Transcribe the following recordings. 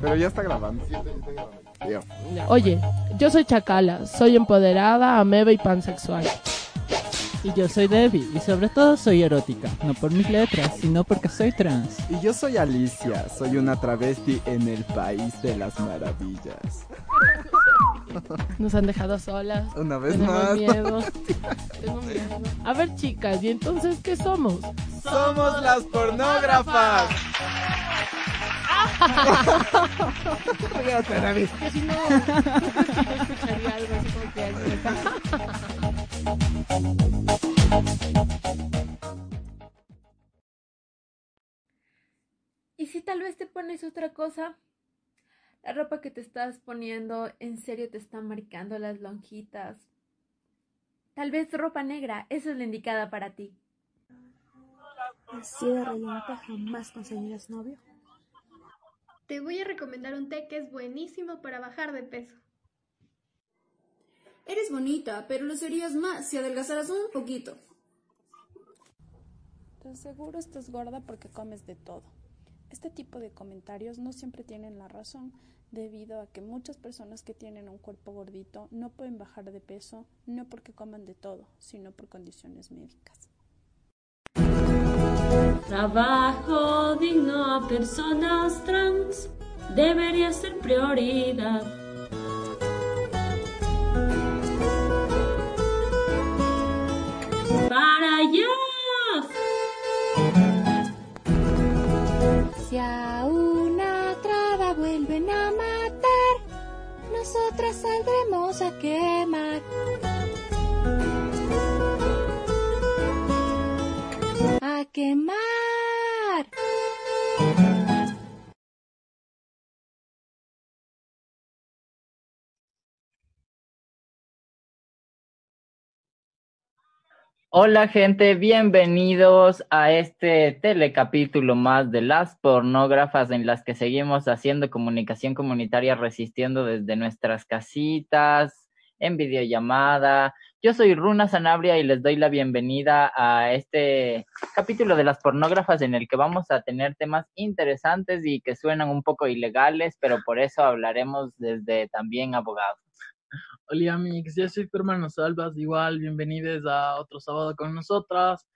Pero ya está grabando. Oye, yo soy Chacala, soy empoderada, ameba y pansexual. Y yo soy Debbie, y sobre todo soy erótica, no por mis letras, sino porque soy trans. Y yo soy Alicia, soy una travesti en el país de las maravillas. Nos han dejado solas. Una vez Tenemos más. miedo. Tengo miedo. A ver, chicas, ¿y entonces qué somos? Somos las pornógrafas. Que si no, yo creo que yo escucharía algo así como que alguien está- ¿Y si tal vez te pones otra cosa? La ropa que te estás poniendo en serio te está marcando las lonjitas. Tal vez ropa negra, esa es la indicada para ti. Así de rellenita jamás conseguirás novio. Te voy a recomendar un té que es buenísimo para bajar de peso. Eres bonita, pero lo serías más si adelgazaras un poquito. De seguro estás gorda porque comes de todo. Este tipo de comentarios no siempre tienen la razón, debido a que muchas personas que tienen un cuerpo gordito no pueden bajar de peso, no porque coman de todo, sino por condiciones médicas. Trabajo digno a personas trans debería ser prioridad. Si a una traba vuelven a matar, nosotras saldremos a quemar. A quemar. Hola gente, bienvenidos a este telecapítulo más de las pornógrafas en las que seguimos haciendo comunicación comunitaria resistiendo desde nuestras casitas, en videollamada. Yo soy Runa Sanabria y les doy la bienvenida a este capítulo de las pornógrafas en el que vamos a tener temas interesantes y que suenan un poco ilegales, pero por eso hablaremos desde también abogados. Hola amigos, yo soy tu Salvas, igual bienvenidos a otro sábado con nosotras.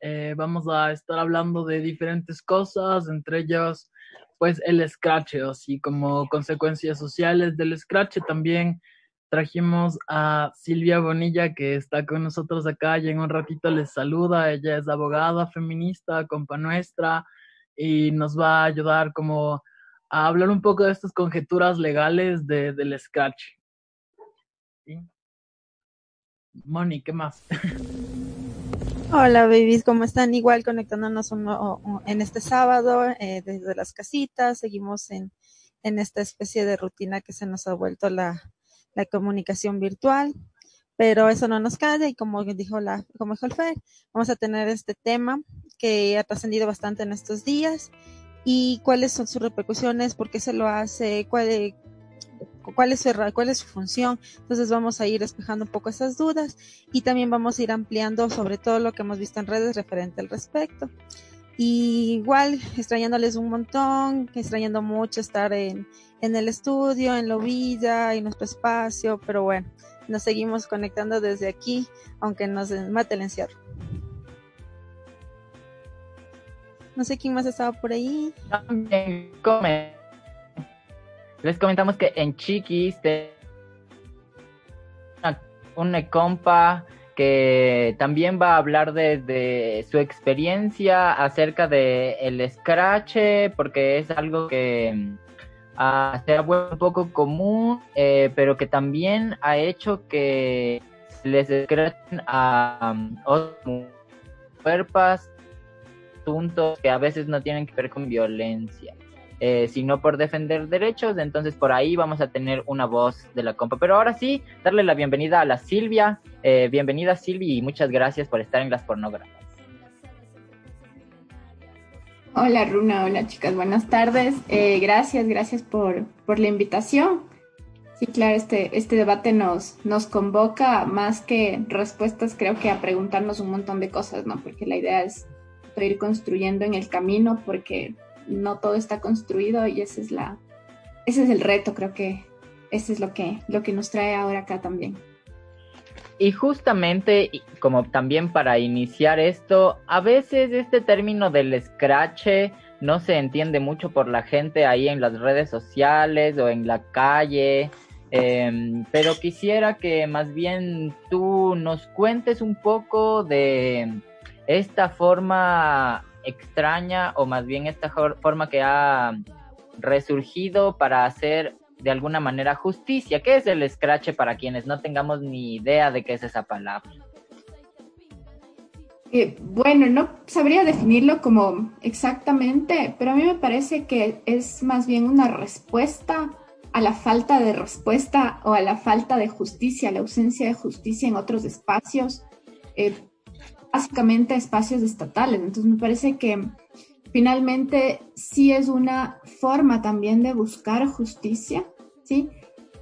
Eh, vamos a estar hablando de diferentes cosas, entre ellas pues el scratch, así como consecuencias sociales del scratch. También trajimos a Silvia Bonilla que está con nosotros acá y en un ratito les saluda. Ella es abogada feminista, compa nuestra, y nos va a ayudar como a hablar un poco de estas conjeturas legales de, del scratch. Moni, ¿qué más? Hola babies, ¿cómo están? Igual conectándonos en este sábado eh, desde las casitas, seguimos en, en esta especie de rutina que se nos ha vuelto la, la comunicación virtual, pero eso no nos calla y como dijo la, como dijo el Fer, vamos a tener este tema que ha trascendido bastante en estos días y cuáles son sus repercusiones, por qué se lo hace, cuál, cuál es su, función. Entonces vamos a ir despejando un poco esas dudas y también vamos a ir ampliando sobre todo lo que hemos visto en redes referente al respecto. Y igual, extrañándoles un montón, extrañando mucho estar en, el estudio, en Lovilla, en nuestro espacio, pero bueno, nos seguimos conectando desde aquí, aunque nos mate el encierro. No sé quién más estaba por ahí. También Les comentamos que en Chiquis te- una, compa que también va a hablar de, de su experiencia acerca de el scratch, porque es algo que mm, se ha vuelto un poco común, eh, pero que también ha hecho que les scratchen a um, otras cuerpos asuntos que a veces no tienen que ver con violencia, eh, sino por defender derechos. Entonces por ahí vamos a tener una voz de la compa. Pero ahora sí, darle la bienvenida a la Silvia. Eh, bienvenida Silvia y muchas gracias por estar en las pornógrafas. Hola Runa, hola chicas, buenas tardes. Eh, gracias, gracias por, por la invitación. Sí, claro, este, este debate nos, nos convoca más que respuestas, creo que a preguntarnos un montón de cosas, ¿no? Porque la idea es ir construyendo en el camino, porque no todo está construido y ese es la, ese es el reto, creo que ese es lo que, lo que nos trae ahora acá también. Y justamente, como también para iniciar esto, a veces este término del scratch no se entiende mucho por la gente ahí en las redes sociales o en la calle. Em, pero quisiera que más bien tú nos cuentes un poco de esta forma extraña o más bien esta forma que ha resurgido para hacer de alguna manera justicia. ¿Qué es el scratch para quienes no tengamos ni idea de qué es esa palabra? Eh, bueno, no sabría definirlo como exactamente, pero a mí me parece que es más bien una respuesta a la falta de respuesta o a la falta de justicia, la ausencia de justicia en otros espacios, eh, básicamente espacios estatales. Entonces me parece que finalmente sí es una forma también de buscar justicia, ¿sí?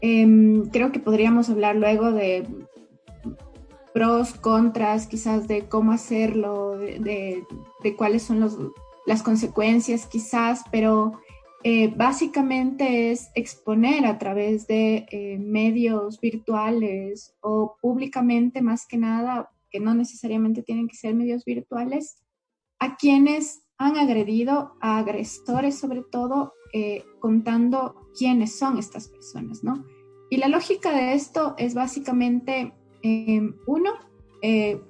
Em, creo que podríamos hablar luego de pros, contras, quizás de cómo hacerlo, de, cuáles son los, las consecuencias quizás, pero eh, básicamente es exponer a través de eh, medios virtuales o públicamente más que nada, que no necesariamente tienen que ser medios virtuales, a quienes han agredido a agresores sobre todo eh, contando quiénes son estas personas, ¿no? Y la lógica de esto es básicamente Em, uno, eh,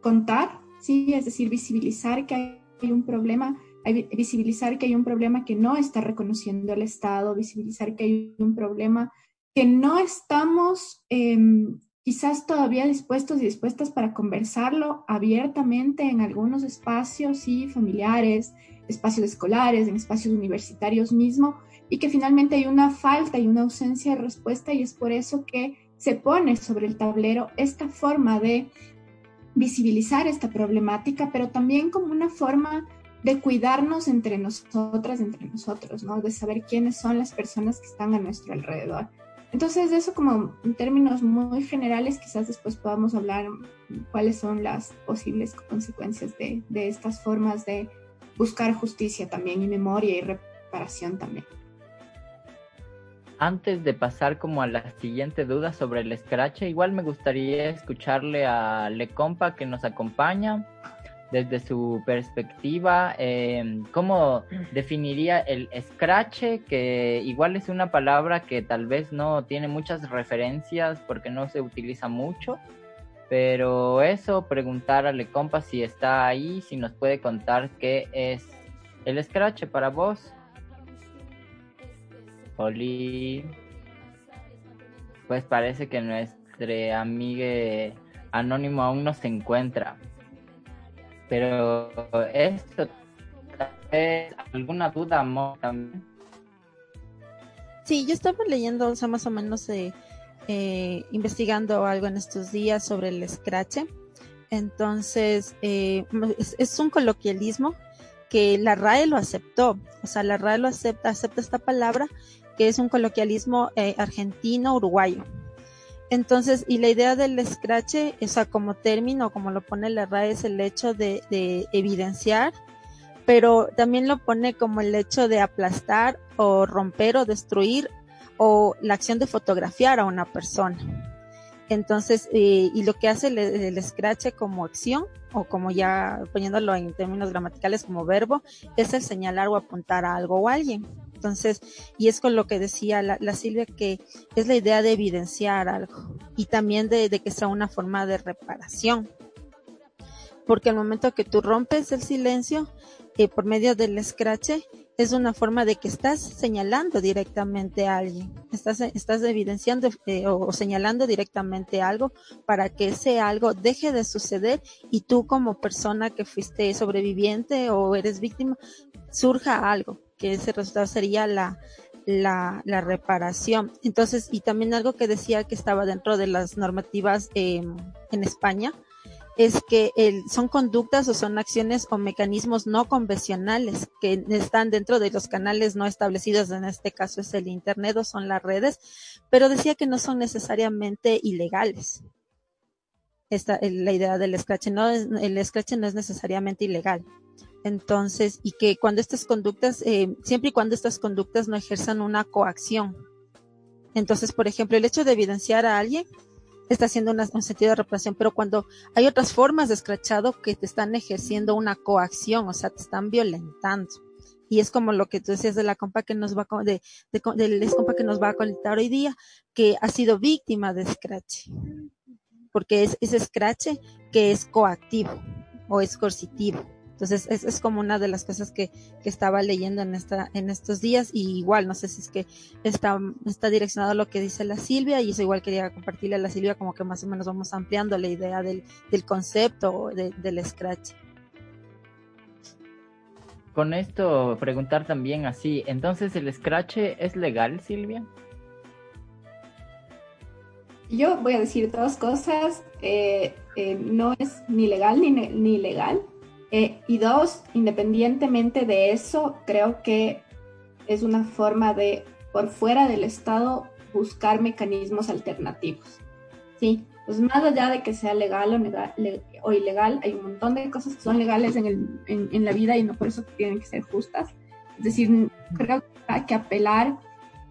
contar, ¿sí? es decir, visibilizar que hay un problema, visibilizar que hay un problema que no está reconociendo el Estado, visibilizar que hay un problema que no estamos em, quizás todavía dispuestos y dispuestas para conversarlo abiertamente en algunos espacios sí, familiares, espacios escolares, en espacios universitarios mismo, y que finalmente hay una falta y una ausencia de respuesta y es por eso que se pone sobre el tablero esta forma de visibilizar esta problemática, pero también como una forma de cuidarnos entre nosotras, entre nosotros, ¿no? De saber quiénes son las personas que están a nuestro alrededor. Entonces, de eso como en términos muy generales, quizás después podamos hablar cuáles son las posibles consecuencias de, de estas formas de buscar justicia también y memoria y reparación también. Antes de pasar como a la siguiente duda sobre el Scratch, igual me gustaría escucharle a Le Compa que nos acompaña desde su perspectiva. Em, ¿Cómo definiría el Scratch? Que igual es una palabra que tal vez no tiene muchas referencias porque no se utiliza mucho. Pero eso, preguntar a Le Compa si está ahí, si nos puede contar qué es el Scratch para vos. Pues parece que nuestro amigo anónimo aún no se encuentra. Pero esto, ¿alguna duda también? Sí, yo estaba leyendo, o sea, más o menos eh, eh, investigando algo en estos días sobre el scratch. Entonces, eh, es, un coloquialismo que la RAE lo aceptó. O sea, la RAE lo acepta, acepta esta palabra que es un coloquialismo eh, argentino-uruguayo. Entonces, y la idea del scratch, o sea, como término, como lo pone la RAE, es el hecho de, evidenciar, pero también lo pone como el hecho de aplastar o romper o destruir o la acción de fotografiar a una persona. Entonces, eh, y lo que hace el, el, scratch como acción, o como ya poniéndolo en términos gramaticales como verbo, es el señalar o apuntar a algo o a alguien. Entonces, y es con lo que decía la, Silvia, que es la idea de evidenciar algo y también de, que sea una forma de reparación. Porque al momento que tú rompes el silencio eh, por medio del scratch, es una forma de que estás señalando directamente a alguien, estás, estás evidenciando eh, o señalando directamente algo para que ese algo deje de suceder y tú como persona que fuiste sobreviviente o eres víctima, surja algo que ese resultado sería la, la, reparación. Entonces, y también algo que decía que estaba dentro de las normativas eh, en España, es que el, son conductas o son acciones o mecanismos no convencionales que están dentro de los canales no establecidos, en este caso es el Internet o son las redes, pero decía que no son necesariamente ilegales. Esta, la idea del scratch, no el scratch no es necesariamente ilegal Entonces, y que cuando estas conductas, eh, siempre y cuando estas conductas no ejerzan una coacción. Entonces, por ejemplo, el hecho de evidenciar a alguien está haciendo un sentido de reparación, pero cuando hay otras formas de escrachado que te están ejerciendo una coacción, o sea, te están violentando. Y es como lo que tú decías de la compa que nos va de, de, compa que nos va a conectar hoy día, que ha sido víctima de scratch. Porque es ese scratch que es coactivo o es coercitivo. Entonces, es, es, como una de las cosas que, que, estaba leyendo en, esta, en estos días y igual, no sé si es que está, está direccionado a lo que dice la Silvia y eso igual quería compartirle a la Silvia como que más o menos vamos ampliando la idea del, del concepto de, del Scratch. Con esto, preguntar también así, entonces el Scratch es legal, Silvia? Yo voy a decir dos cosas. Eh, eh, no es ni legal ni, ni legal eh, y dos, independientemente de eso, creo que es una forma de, por fuera del Estado, buscar mecanismos alternativos. Sí, pues más allá de que sea legal o, o ilegal, hay un montón de cosas que son legales en, el, en, la vida y no por eso tienen que ser justas. Es decir, creo que hay que apelar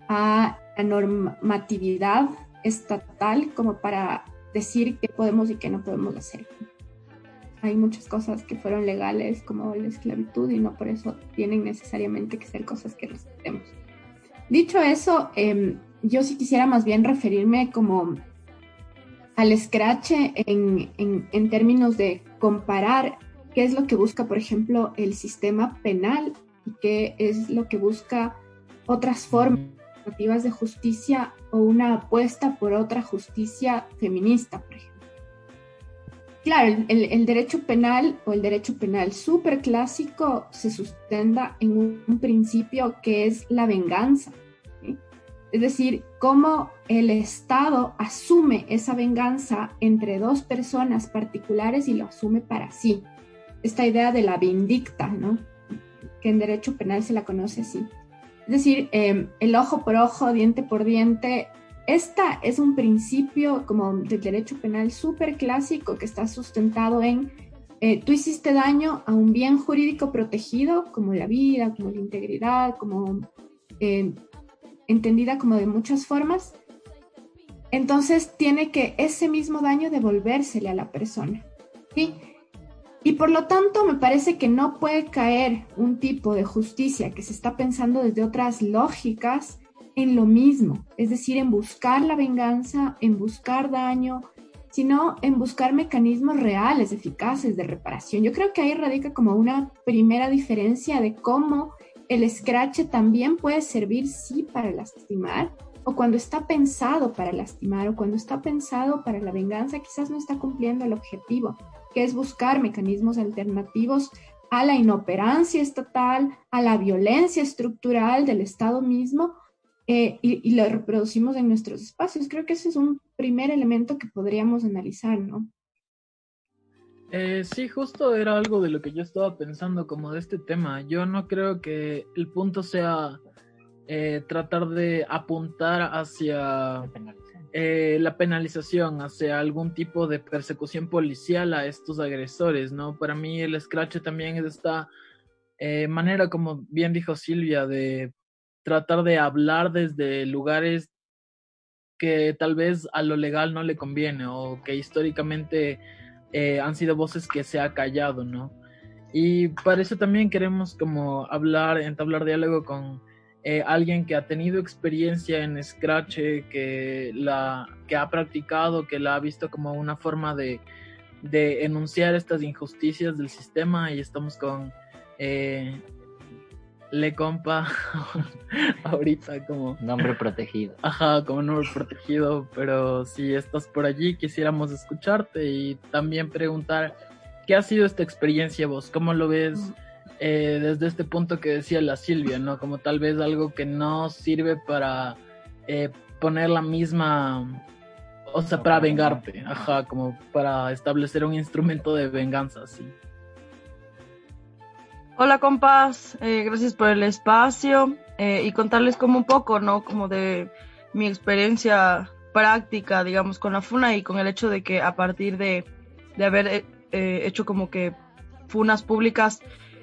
a la normatividad estatal como para decir qué podemos y qué no podemos hacer hay muchas cosas que fueron legales como la esclavitud y no por eso tienen necesariamente que ser cosas que respetemos. Dicho eso, em, yo sí quisiera más bien referirme como al scratch en, en, términos de comparar qué es lo que busca, por ejemplo, el sistema penal y qué es lo que busca otras formas de justicia o una apuesta por otra justicia feminista, por ejemplo. Claro, el, derecho penal o el derecho penal súper clásico se sustenta en un, principio que es la venganza. Es decir, cómo el Estado asume esa venganza entre dos personas particulares y lo asume para sí. Esta idea de la vindicta, ¿no? Que en derecho penal se la conoce así. Es decir, eh, el ojo por ojo, diente por diente, esta es un principio como del derecho penal súper clásico que está sustentado en eh, tú hiciste daño a un bien jurídico protegido como la vida, como la integridad, como eh, entendida como de muchas formas. Entonces tiene que ese mismo daño devolvérsele a la persona. Y por lo tanto me parece que no puede caer un tipo de justicia que se está pensando desde otras lógicas en lo mismo, es decir, en buscar la venganza, en buscar daño, sino en buscar mecanismos reales, eficaces de reparación. Yo creo que ahí radica como una primera diferencia de cómo el scratch también puede servir, sí, para lastimar, o cuando está pensado para lastimar, o cuando está pensado para la venganza, quizás no está cumpliendo el objetivo, que es buscar mecanismos alternativos a la inoperancia estatal, a la violencia estructural del Estado mismo, eh, y, lo reproducimos en nuestros espacios. Creo que ese es un primer elemento que podríamos analizar, ¿no? Eh, sí, justo era algo de lo que yo estaba pensando como de este tema. Yo no creo que el punto sea eh, tratar de apuntar hacia la penalización, hacia algún tipo de persecución policial a estos agresores, ¿no? Para mí el scratch también es esta manera, como bien dijo Silvia, de tratar de hablar desde lugares que tal vez a lo legal no le conviene o que históricamente eh, han sido voces que se ha callado, ¿no? Y para eso también queremos como hablar, entablar diálogo con eh, alguien que ha tenido experiencia en Scratch, que, la, que ha practicado, que la ha visto como una forma de, de enunciar estas injusticias del sistema y estamos con eh, le compa ahorita como nombre protegido. Ajá, como nombre protegido, pero si estás por allí quisiéramos escucharte y también preguntar qué ha sido esta experiencia vos, cómo lo ves eh, desde este punto que decía la Silvia, ¿no? Como tal vez algo que no sirve para eh, poner la misma, o sea, para vengarte, ajá, como para establecer un instrumento de venganza, sí. Hola compas, eh, gracias por el espacio eh, y contarles como un poco, ¿no? Como de mi experiencia práctica, digamos, con la FUNA y con el hecho de que a partir de, de haber eh, hecho como que FUNAs públicas,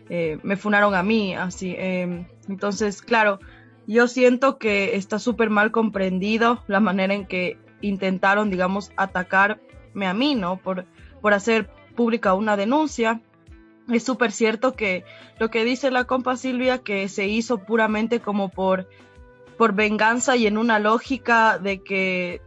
me funaron a mí, así. Em, entonces, claro, yo siento que está súper mal comprendido la manera en que intentaron, digamos, atacarme a mí, ¿no? Por, por hacer pública una denuncia. Es súper cierto que lo que dice la compa Silvia, que se hizo puramente como por, por venganza y en una lógica de que,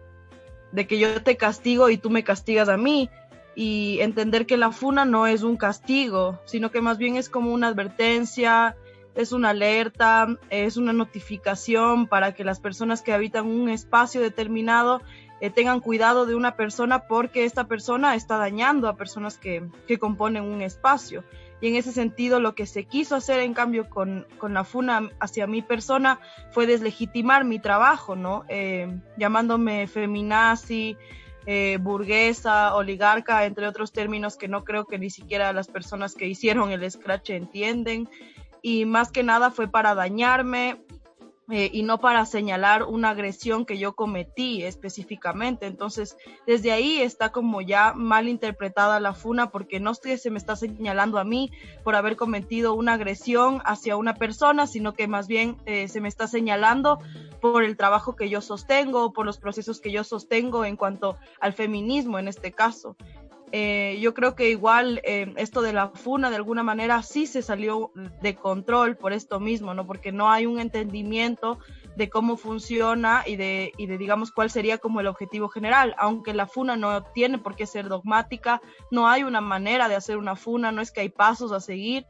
de que yo te castigo y tú me castigas a mí y entender que la funa no es un castigo, sino que más bien es como una advertencia, es una alerta, es una notificación para que las personas que habitan un espacio determinado eh, tengan cuidado de una persona porque esta persona está dañando a personas que, que, componen un espacio. Y en ese sentido lo que se quiso hacer en cambio con, con la FUNA hacia mi persona fue deslegitimar mi trabajo, ¿no? Eh, llamándome feminazi, eh, burguesa, oligarca, entre otros términos que no creo que ni siquiera las personas que hicieron el scratch entienden. Y más que nada fue para dañarme, eh, y no para señalar una agresión que yo cometí específicamente. Entonces, desde ahí está como ya mal interpretada la funa porque no se me está señalando a mí por haber cometido una agresión hacia una persona, sino que más bien eh, se me está señalando por el trabajo que yo sostengo, por los procesos que yo sostengo en cuanto al feminismo en este caso. Eh, yo creo que igual eh, esto de la funa de alguna manera sí se salió de control por esto mismo, ¿no? Porque no hay un entendimiento de cómo funciona y de, y de digamos cuál sería como el objetivo general, aunque la funa no tiene por qué ser dogmática, no hay una manera de hacer una funa, no es que hay pasos a seguir,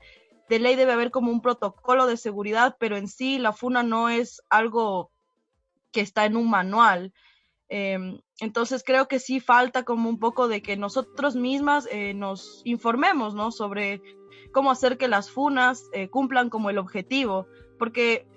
de ley debe haber como un protocolo de seguridad, pero en sí la funa no es algo que está en un manual. Em, entonces creo que sí falta como un poco de que nosotros mismas eh, nos informemos, ¿no? Sobre cómo hacer que las funas eh, cumplan como el objetivo, porque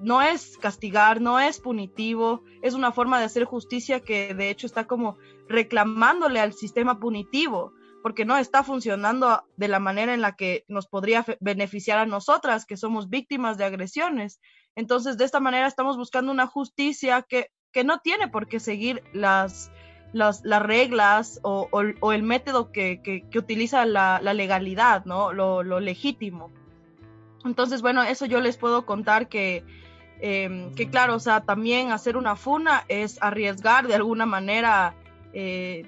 no es castigar, no es punitivo, es una forma de hacer justicia que de hecho está como reclamándole al sistema punitivo, porque no está funcionando de la manera en la que nos podría beneficiar a nosotras, que somos víctimas de agresiones. Entonces, de esta manera estamos buscando una justicia que que no tiene por qué seguir las, las, reglas o, el método que, utiliza la, legalidad, ¿no? Lo, legítimo. Entonces, bueno, eso yo les puedo contar que, em, que claro, o sea, también hacer una funa es arriesgar de alguna manera eh,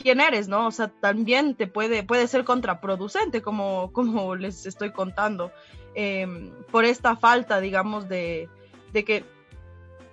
quién eres, ¿no? O sea, también te puede, puede ser contraproducente, como, como les estoy contando, em, por esta falta, digamos, de, de que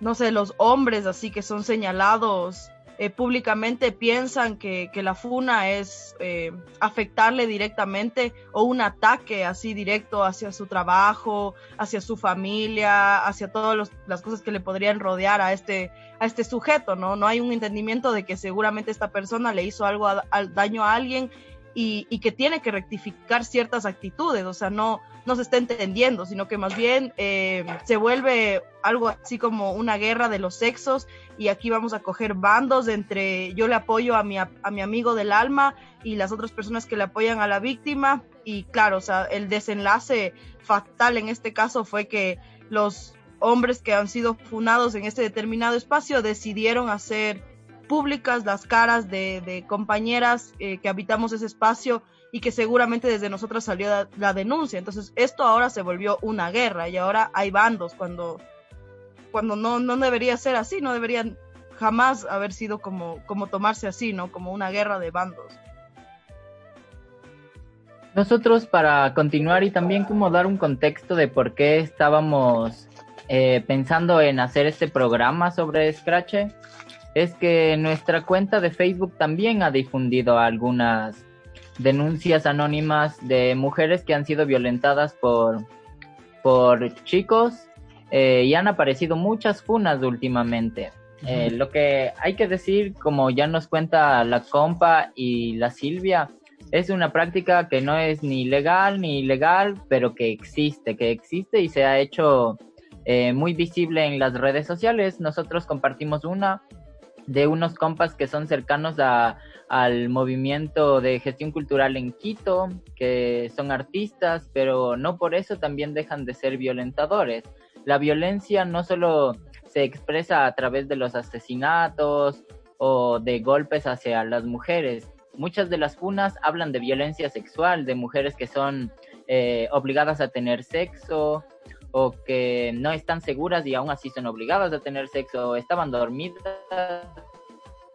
no sé, los hombres así que son señalados eh, públicamente piensan que, la funa es eh, afectarle directamente o un ataque así directo hacia su trabajo, hacia su familia, hacia todas las cosas que le podrían rodear a este, a este sujeto, ¿no? No hay un entendimiento de que seguramente esta persona le hizo algo al daño a alguien y, que tiene que rectificar ciertas actitudes, o sea, no, no se está entendiendo, sino que más bien eh, se vuelve algo así como una guerra de los sexos y aquí vamos a coger bandos entre yo le apoyo a mi, a mi amigo del alma y las otras personas que le apoyan a la víctima. Y claro, o sea, el desenlace fatal en este caso fue que los hombres que han sido funados en este determinado espacio decidieron hacer públicas las caras de, compañeras eh, que habitamos ese espacio y que seguramente desde nosotras salió la, denuncia. Entonces, esto ahora se volvió una guerra y ahora hay bandos cuando, cuando no, no debería ser así, no deberían jamás haber sido como, como tomarse así, ¿no? Como una guerra de bandos. Nosotros para continuar y también como dar un contexto de por qué estábamos eh, pensando en hacer este programa sobre Scratch, es que nuestra cuenta de Facebook también ha difundido algunas denuncias anónimas de mujeres que han sido violentadas por, por chicos eh, y han aparecido muchas funas últimamente. Eh, lo que hay que decir, como ya nos cuenta la compa y la Silvia, es una práctica que no es ni legal ni ilegal, pero que existe, que existe y se ha hecho eh, muy visible en las redes sociales. Nosotros compartimos una de unos compas que son cercanos a, al movimiento de gestión cultural en Quito, que son artistas, pero no por eso también dejan de ser violentadores. La violencia no solo se expresa a través de los asesinatos o de golpes hacia las mujeres. Muchas de las funas hablan de violencia sexual, de mujeres que son eh, obligadas a tener sexo o que no están seguras y aún así son obligadas a tener sexo, o estaban dormidas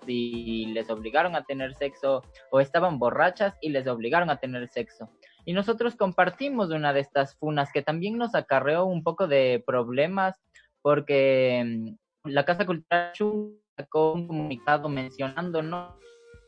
y les obligaron a tener sexo, o estaban borrachas y les obligaron a tener sexo. Y nosotros compartimos una de estas funas que también nos acarreó un poco de problemas porque mm, la Casa Cultural sacó un comunicado mencionándonos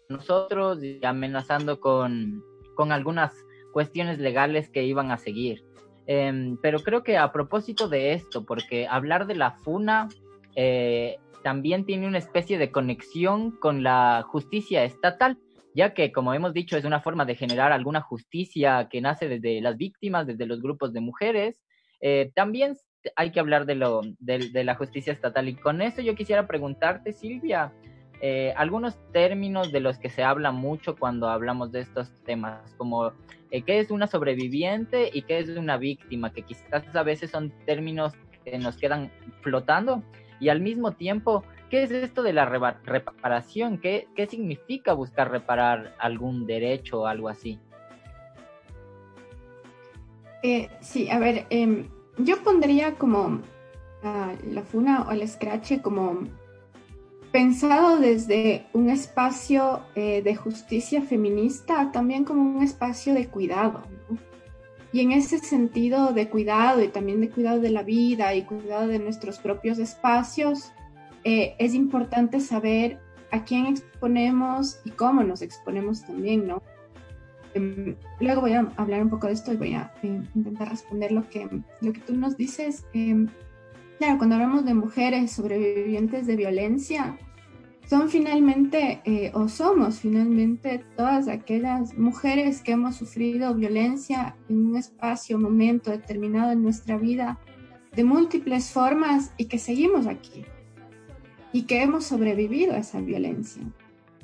nosotros y amenazando con, con algunas cuestiones legales que iban a seguir. Em, pero creo que a propósito de esto, porque hablar de la FUNA eh, también tiene una especie de conexión con la justicia estatal, ya que, como hemos dicho, es una forma de generar alguna justicia que nace desde las víctimas, desde los grupos de mujeres. Eh, también hay que hablar de, lo, de, la justicia estatal. Y con eso yo quisiera preguntarte, Silvia, eh, algunos términos de los que se habla mucho cuando hablamos de estos temas, como eh, qué es una sobreviviente y qué es una víctima, que quizás a veces son términos que nos quedan flotando y al mismo tiempo, ¿qué es esto de la reparación? ¿Qué, ¿Qué significa buscar reparar algún derecho o algo así? Eh, sí, a ver, em, yo pondría como la FUNA o el Scratch como pensado desde un espacio eh, de justicia feminista, también como un espacio de cuidado. Y en ese sentido de cuidado y también de cuidado de la vida y cuidado de nuestros propios espacios, eh, es importante saber a quién exponemos y cómo nos exponemos también, ¿no? Em, luego voy a hablar un poco de esto y voy a eh, intentar responder lo que, lo que tú nos dices. Em, claro, cuando hablamos de mujeres sobrevivientes de violencia, son finalmente eh, o somos finalmente todas aquellas mujeres que hemos sufrido violencia en un espacio, momento determinado en nuestra vida de múltiples formas y que seguimos aquí y que hemos sobrevivido a esa violencia,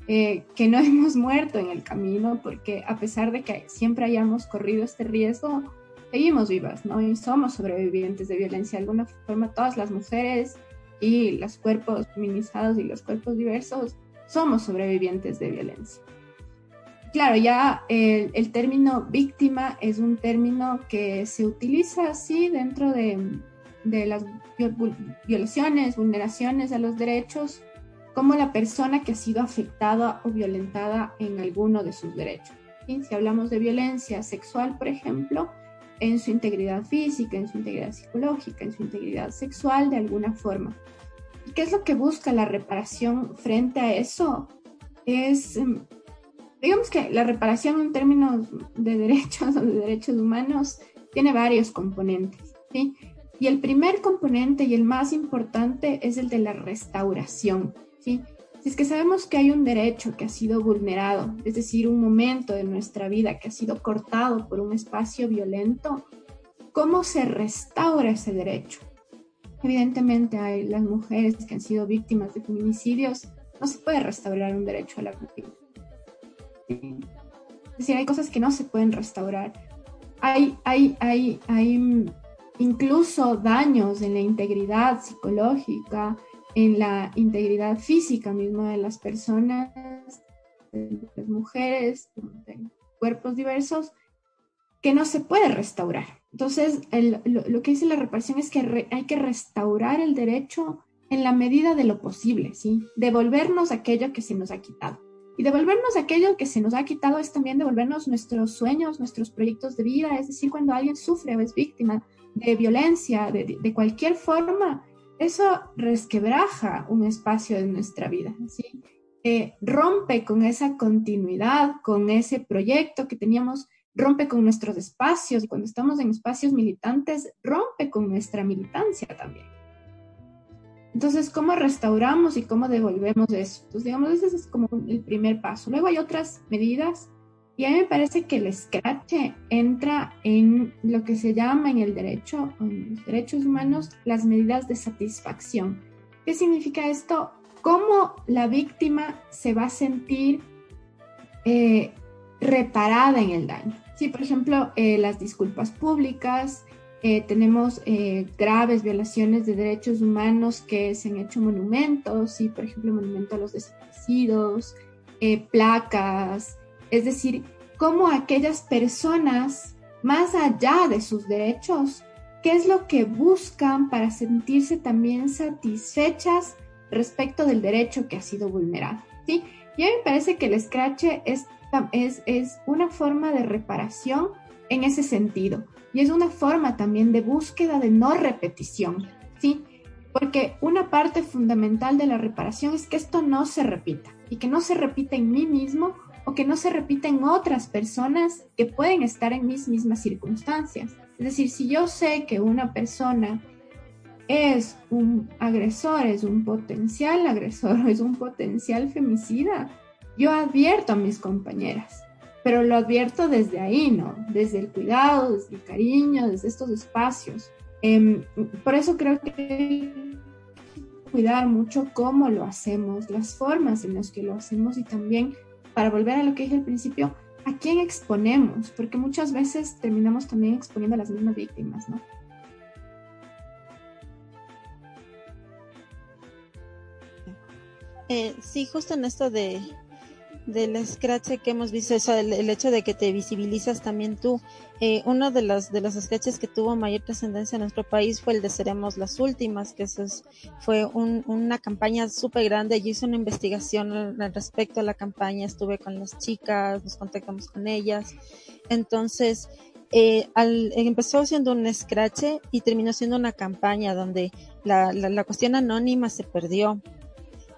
eh, que no hemos muerto en el camino porque a pesar de que siempre hayamos corrido este riesgo, seguimos vivas, ¿no? Y somos sobrevivientes de violencia. De alguna forma, todas las mujeres y los cuerpos feminizados y los cuerpos diversos somos sobrevivientes de violencia. Claro, ya el, término víctima es un término que se utiliza así dentro de, las violaciones, vulneraciones a los derechos, como la persona que ha sido afectada o violentada en alguno de sus derechos. Si hablamos de violencia sexual, por ejemplo, en su integridad física, en su integridad psicológica, en su integridad sexual de alguna forma. ¿Qué es lo que busca la reparación frente a eso? Es, em, digamos que la reparación en términos de derechos o de derechos humanos tiene varios componentes, ¿sí? Y el primer componente y el más importante es el de la restauración, ¿sí? Es que sabemos que hay un derecho que ha sido vulnerado, es decir, un momento de nuestra vida que ha sido cortado por un espacio violento, ¿cómo se restaura ese derecho? Evidentemente hay las mujeres que han sido víctimas de feminicidios, no se puede restaurar un derecho a la vida. Es decir, hay cosas que no se pueden restaurar. Hay, hay, hay, hay incluso daños en la integridad psicológica, en la integridad física misma de las personas, de las mujeres, de cuerpos diversos, que no se puede restaurar. Entonces, lo, que dice la reparación es que hay que restaurar el derecho en la medida de lo posible, ¿sí? Devolvernos aquello que se nos ha quitado. Y devolvernos aquello que se nos ha quitado es también devolvernos nuestros sueños, nuestros proyectos de vida, es decir, cuando alguien sufre o es víctima de violencia, de cualquier forma, eso resquebraja un espacio de nuestra vida. Eh, rompe con esa continuidad, con ese proyecto que teníamos, rompe con nuestros espacios y cuando estamos en espacios militantes, rompe con nuestra militancia también. Entonces, ¿cómo restauramos y cómo devolvemos eso? Entonces, digamos, ese es como el primer paso. Luego hay otras medidas y a mí me parece que el scratch entra en lo que se llama en el derecho, en los derechos humanos, las medidas de satisfacción. ¿Qué significa esto? ¿Cómo la víctima se va a sentir eh, reparada en el daño? Sí, por ejemplo, eh, las disculpas públicas, eh, tenemos graves violaciones de derechos humanos que se han hecho monumentos, sí, por ejemplo, monumento a los desaparecidos, placas, es decir, cómo aquellas personas más allá de sus derechos, qué es lo que buscan para sentirse también satisfechas respecto del derecho que ha sido vulnerado. ¿sí? Y a mí me parece que el scratch es, es, es una forma de reparación en ese sentido y es una forma también de búsqueda de no repetición. ¿sí? Porque una parte fundamental de la reparación es que esto no se repita y que no se repita en mí mismo o que no se repita en otras personas que pueden estar en mis mismas circunstancias. Es decir, si yo sé que una persona es un agresor, es un potencial agresor, es un potencial femicida, yo advierto a mis compañeras, pero lo advierto desde ahí, ¿no? Desde el cuidado, desde el cariño, desde estos espacios. Em, por eso creo que cuidar mucho cómo lo hacemos, las formas en las que lo hacemos y también, para volver a lo que dije al principio, a quién exponemos, porque muchas veces terminamos también exponiendo a las mismas víctimas, ¿no? Eh, sí, justo en esto de, del scratch que hemos visto, eso, el, hecho de que te visibilizas también tú. Eh, uno de los, de los sketches que tuvo mayor trascendencia en nuestro país fue el de Seremos las Últimas, que eso fue una campaña súper grande. Yo hice una investigación respecto a la campaña, estuve con las chicas, nos contactamos con ellas. Entonces, eh, al, empezó siendo un scratch y terminó siendo una campaña donde la, la, la cuestión anónima se perdió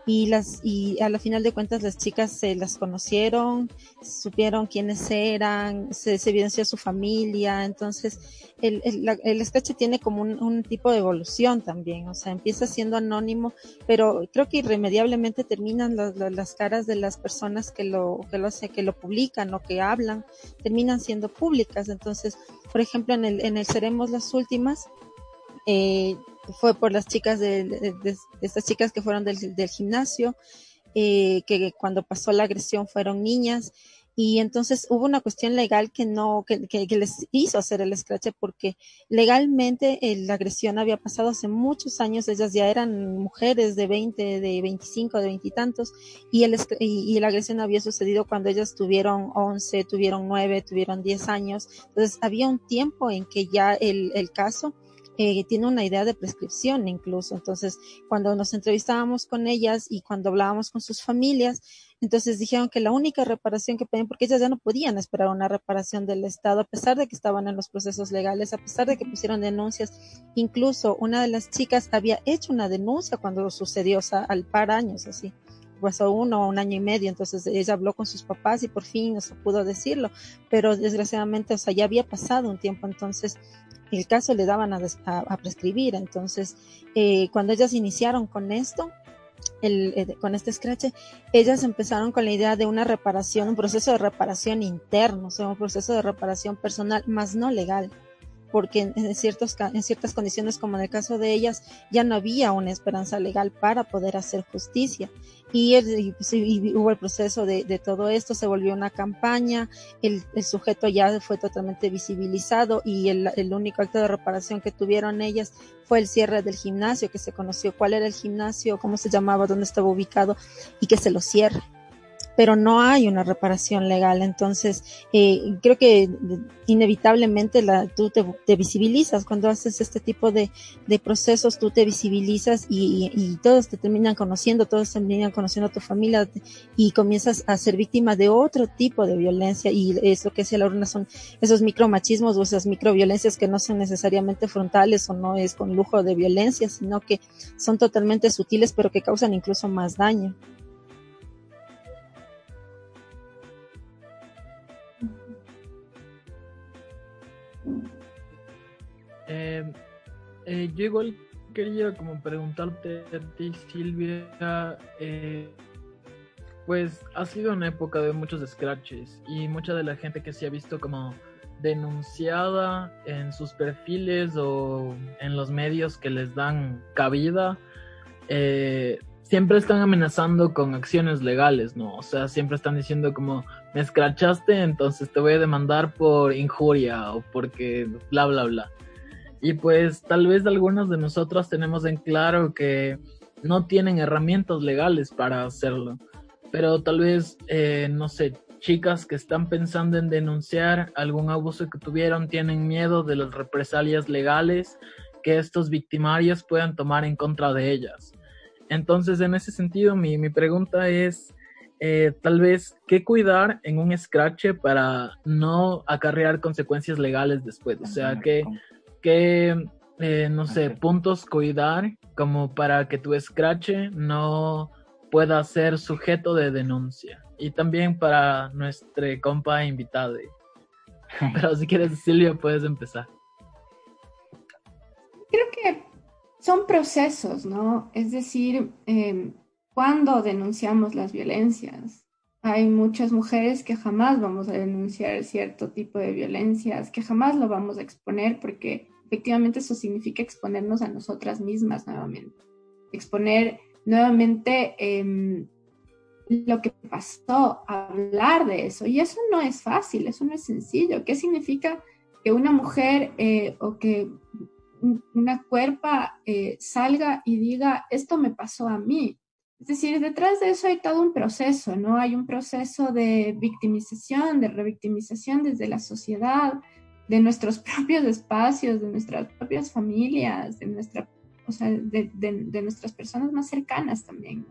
y las y a la final de cuentas las chicas se las conocieron, supieron quiénes eran, se, se evidenció su familia, entonces el, el, el sketch tiene como un, un, tipo de evolución también, o sea, empieza siendo anónimo, pero creo que irremediablemente terminan las, las caras de las personas que lo, que lo que lo publican o que hablan, terminan siendo públicas, entonces, por ejemplo, en el, en el Seremos las Últimas, eh, fue por las chicas de, estas chicas que fueron del, gimnasio, eh, que cuando pasó la agresión fueron niñas y entonces hubo una cuestión legal que no, que, que, les hizo hacer el scratch porque legalmente la agresión había pasado hace muchos años, ellas ya eran mujeres de 20, de 25, de 20 y tantos, y, el, y, y la agresión había sucedido cuando ellas tuvieron 11, tuvieron 9, tuvieron 10 años, entonces había un tiempo en que ya el, el caso eh, tiene una idea de prescripción incluso. Entonces, cuando nos entrevistábamos con ellas y cuando hablábamos con sus familias, entonces dijeron que la única reparación que pedían, porque ellas ya no podían esperar una reparación del Estado, a pesar de que estaban en los procesos legales, a pesar de que pusieron denuncias, incluso una de las chicas había hecho una denuncia cuando sucedió, o sea, al par años así pasó uno o un año y medio, entonces ella habló con sus papás y por fin no se pudo decirlo, pero desgraciadamente, o sea, ya había pasado un tiempo, entonces el caso le daban a, prescribir. Entonces, eh, cuando ellas iniciaron con esto, el, eh, con este scratch, ellas empezaron con la idea de una reparación, un proceso de reparación interno, o sea, un proceso de reparación personal, más no legal porque en, ciertos, en ciertas condiciones, como en el caso de ellas, ya no había una esperanza legal para poder hacer justicia. Y, el, pues, hubo el proceso de, de, todo esto, se volvió una campaña, el, el sujeto ya fue totalmente visibilizado y el, el, único acto de reparación que tuvieron ellas fue el cierre del gimnasio, que se conoció cuál era el gimnasio, cómo se llamaba, dónde estaba ubicado y que se lo cierre pero no hay una reparación legal. Entonces, eh, creo que inevitablemente la, tú te, visibilizas cuando haces este tipo de, de procesos, tú te visibilizas y, y, y, todos te terminan conociendo, todos terminan conociendo a tu familia y comienzas a ser víctima de otro tipo de violencia y eso que decía la urna son esos micromachismos o esas microviolencias que no son necesariamente frontales o no es con lujo de violencia, sino que son totalmente sutiles pero que causan incluso más daño. Eh, eh, yo igual quería como preguntarte a ti, Silvia, eh, pues ha sido una época de muchos scratches y mucha de la gente que se ha visto como denunciada en sus perfiles o en los medios que les dan cabida, eh, siempre están amenazando con acciones legales, ¿no? O sea, siempre están diciendo como, me escrachaste, entonces te voy a demandar por injuria o porque bla, bla, bla. Y pues tal vez algunos de nosotros tenemos en claro que no tienen herramientas legales para hacerlo. Pero tal vez, eh, no sé, chicas que están pensando en denunciar algún abuso que tuvieron tienen miedo de las represalias legales que estos victimarios puedan tomar en contra de ellas. Entonces, en ese sentido, mi, mi pregunta es, eh, tal vez, ¿qué cuidar en un scratch para no acarrear consecuencias legales después? O sea, ¿qué, qué eh, no sé, puntos cuidar como para que tu scratch no pueda ser sujeto de denuncia? Y también para nuestro compa invitado. Pero si quieres, Silvia, puedes empezar. Creo que son procesos, ¿no? Es decir, eh, cuando denunciamos las violencias, hay muchas mujeres que jamás vamos a denunciar cierto tipo de violencias, que jamás lo vamos a exponer porque efectivamente eso significa exponernos a nosotras mismas nuevamente, exponer nuevamente em, lo que pasó, hablar de eso. Y eso no es fácil, eso no es sencillo. ¿Qué significa que una mujer eh, o que una cuerpa eh, salga y diga, esto me pasó a mí? Es decir, detrás de eso hay todo un proceso, ¿no? Hay un proceso de victimización, de revictimización desde la sociedad, de nuestros propios espacios, de nuestras propias familias, de, nuestra, o sea, de, de, nuestras personas más cercanas también.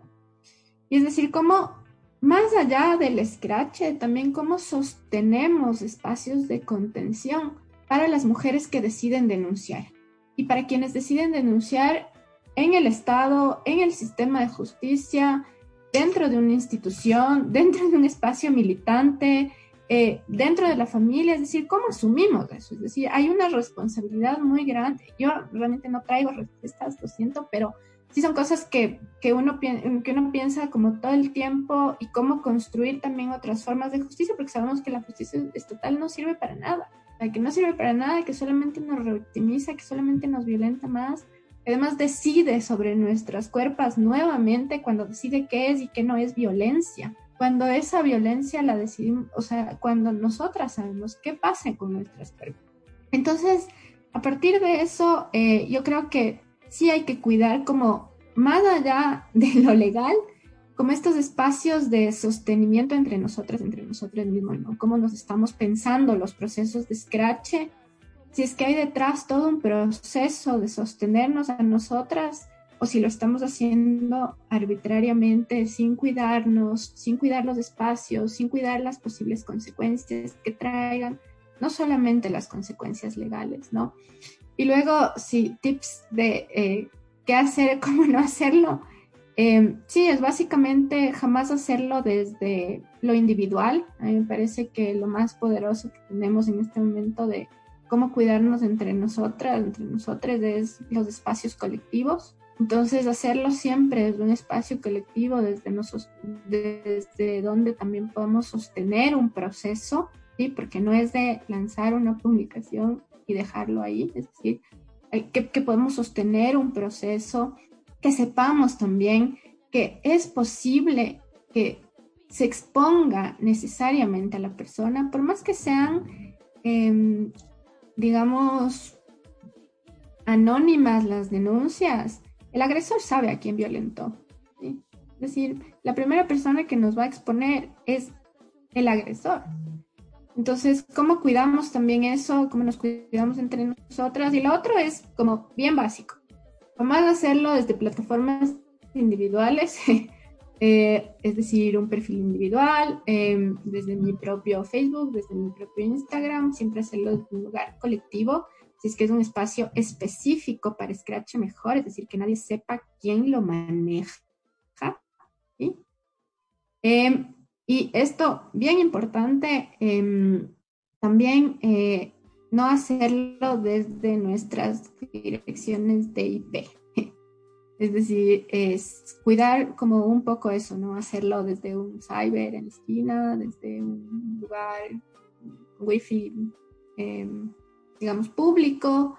Y es decir, cómo más allá del scratch, también cómo sostenemos espacios de contención para las mujeres que deciden denunciar. Y para quienes deciden denunciar en el Estado, en el sistema de justicia, dentro de una institución, dentro de un espacio militante, eh, dentro de la familia, es decir, ¿cómo asumimos eso? Es decir, hay una responsabilidad muy grande. Yo realmente no traigo respuestas, lo siento, pero sí son cosas que, que, uno, que uno piensa como todo el tiempo y cómo construir también otras formas de justicia, porque sabemos que la justicia estatal no sirve para nada, que no sirve para nada, que solamente nos revictimiza, que solamente nos violenta más, además decide sobre nuestras cuerpos nuevamente cuando decide qué es y qué no es violencia. Cuando esa violencia la decidimos, o sea, cuando nosotras sabemos qué pasa con nuestras cuerpos. Entonces, a partir de eso, eh, yo creo que sí hay que cuidar como más allá de lo legal, como estos espacios de sostenimiento entre nosotras, entre nosotros mismos, ¿no? Cómo nos estamos pensando los procesos de scratch, si es que hay detrás todo un proceso de sostenernos a nosotras o si lo estamos haciendo arbitrariamente, sin cuidarnos, sin cuidar los espacios, sin cuidar las posibles consecuencias que traigan, no solamente las consecuencias legales, ¿no? Y luego, sí, tips de eh, qué hacer, cómo no hacerlo. Eh, sí, es básicamente jamás hacerlo desde lo individual. A mí me parece que lo más poderoso que tenemos en este momento de cómo cuidarnos entre nosotras, entre nosotros, es los espacios colectivos. Entonces, hacerlo siempre desde un espacio colectivo, desde, nosotros, desde donde también podemos sostener un proceso, ¿sí? porque no es de lanzar una publicación y dejarlo ahí, es decir, que, que podemos sostener un proceso, que sepamos también que es posible que se exponga necesariamente a la persona, por más que sean, eh, digamos, anónimas las denuncias, el agresor sabe a quién violentó. Es decir, la primera persona que nos va a exponer es el agresor. Entonces, ¿cómo cuidamos también eso? ¿Cómo nos cuidamos entre nosotras? Y lo otro es como bien básico. Vamos a hacerlo desde plataformas individuales, eh, es decir, un perfil individual, em, desde mi propio Facebook, desde mi propio Instagram, siempre hacerlo en un lugar colectivo, si es que es un espacio específico para Scratch mejor, es decir, que nadie sepa quién lo maneja. Em, y esto, bien importante, em, también eh, no hacerlo desde nuestras direcciones de IP. Es decir, es cuidar como un poco eso, ¿no? Hacerlo desde un cyber en la esquina, desde un lugar wifi, em, digamos, público.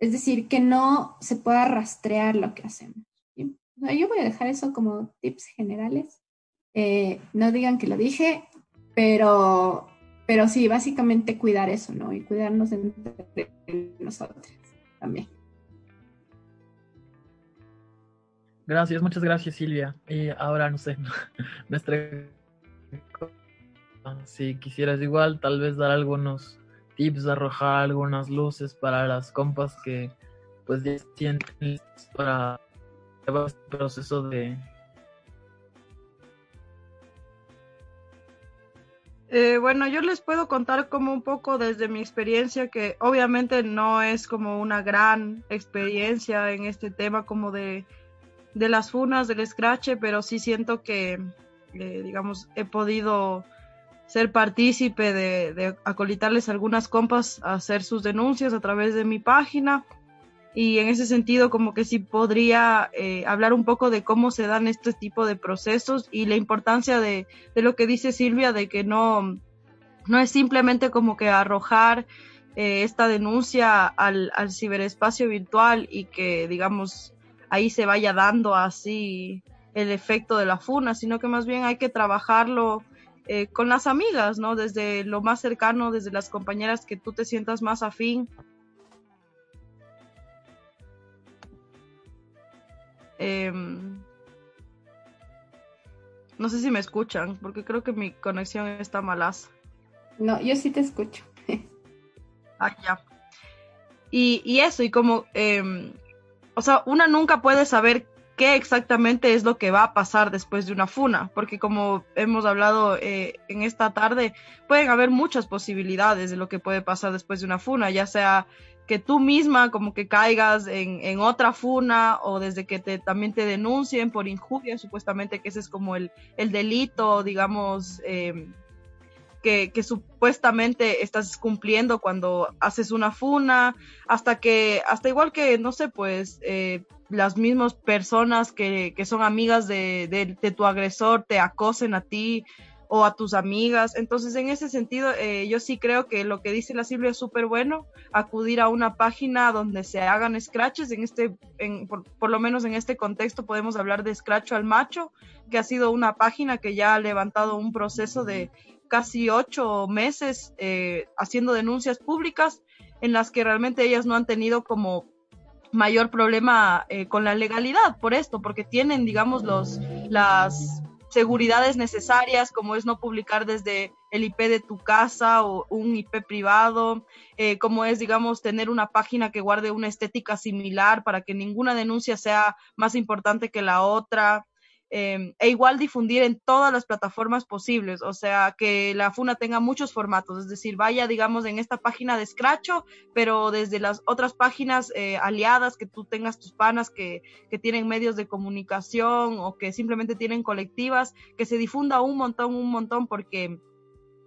Es decir, que no se pueda rastrear lo que hacemos. Yo voy a dejar eso como tips generales. Eh, no digan que lo dije, pero, pero sí, básicamente cuidar eso, ¿no? Y cuidarnos entre nosotros también. Gracias, muchas gracias Silvia. Y ahora, no sé, nuestra si quisieras igual, tal vez dar algunos tips, arrojar algunas luces para las compas que pues ya sienten para llevar este proceso de, Eh, bueno, yo les puedo contar como un poco desde mi experiencia, que obviamente no es como una gran experiencia en este tema como de, de las funas, del scratch, pero sí siento que, eh, digamos, he podido ser partícipe de, acolitarles algunas compas a hacer sus denuncias a través de mi página. Y en ese sentido como que sí podría eh, hablar un poco de cómo se dan este tipo de procesos y la importancia de, de lo que dice Silvia de que no, no es simplemente como que arrojar eh, esta denuncia al, al, ciberespacio virtual y que digamos ahí se vaya dando así el efecto de la funa, sino que más bien hay que trabajarlo eh, con las amigas, ¿no? Desde lo más cercano, desde las compañeras que tú te sientas más afín Eh, no sé si me escuchan, porque creo que mi conexión está malas. No, yo sí te escucho. ah, ya. Y, y, eso, y como, eh, o sea, una nunca puede saber qué exactamente es lo que va a pasar después de una funa, porque como hemos hablado eh, en esta tarde, pueden haber muchas posibilidades de lo que puede pasar después de una funa, ya sea que tú misma como que caigas en, otra funa o desde que te, también te denuncien por injuria, supuestamente que ese es como el, el delito, digamos, eh, que, que, supuestamente estás cumpliendo cuando haces una funa, hasta que, hasta igual que, no sé, pues eh, las mismas personas que, que son amigas de, de, tu agresor te acosen a ti o a tus amigas. Entonces, en ese sentido, eh, yo sí creo que lo que dice la Silvia es súper bueno, acudir a una página donde se hagan scratches, en este, en, por, por, lo menos en este contexto podemos hablar de Scratch al Macho, que ha sido una página que ya ha levantado un proceso de casi ocho meses eh, haciendo denuncias públicas en las que realmente ellas no han tenido como mayor problema eh, con la legalidad por esto, porque tienen, digamos, los, las seguridades necesarias, como es no publicar desde el IP de tu casa o un IP privado, eh, como es, digamos, tener una página que guarde una estética similar para que ninguna denuncia sea más importante que la otra. Eh, e igual difundir en todas las plataformas posibles, o sea, que la FUNA tenga muchos formatos, es decir, vaya, digamos, en esta página de Scratcho, pero desde las otras páginas eh, aliadas, que tú tengas tus panas que, que, tienen medios de comunicación o que simplemente tienen colectivas, que se difunda un montón, un montón, porque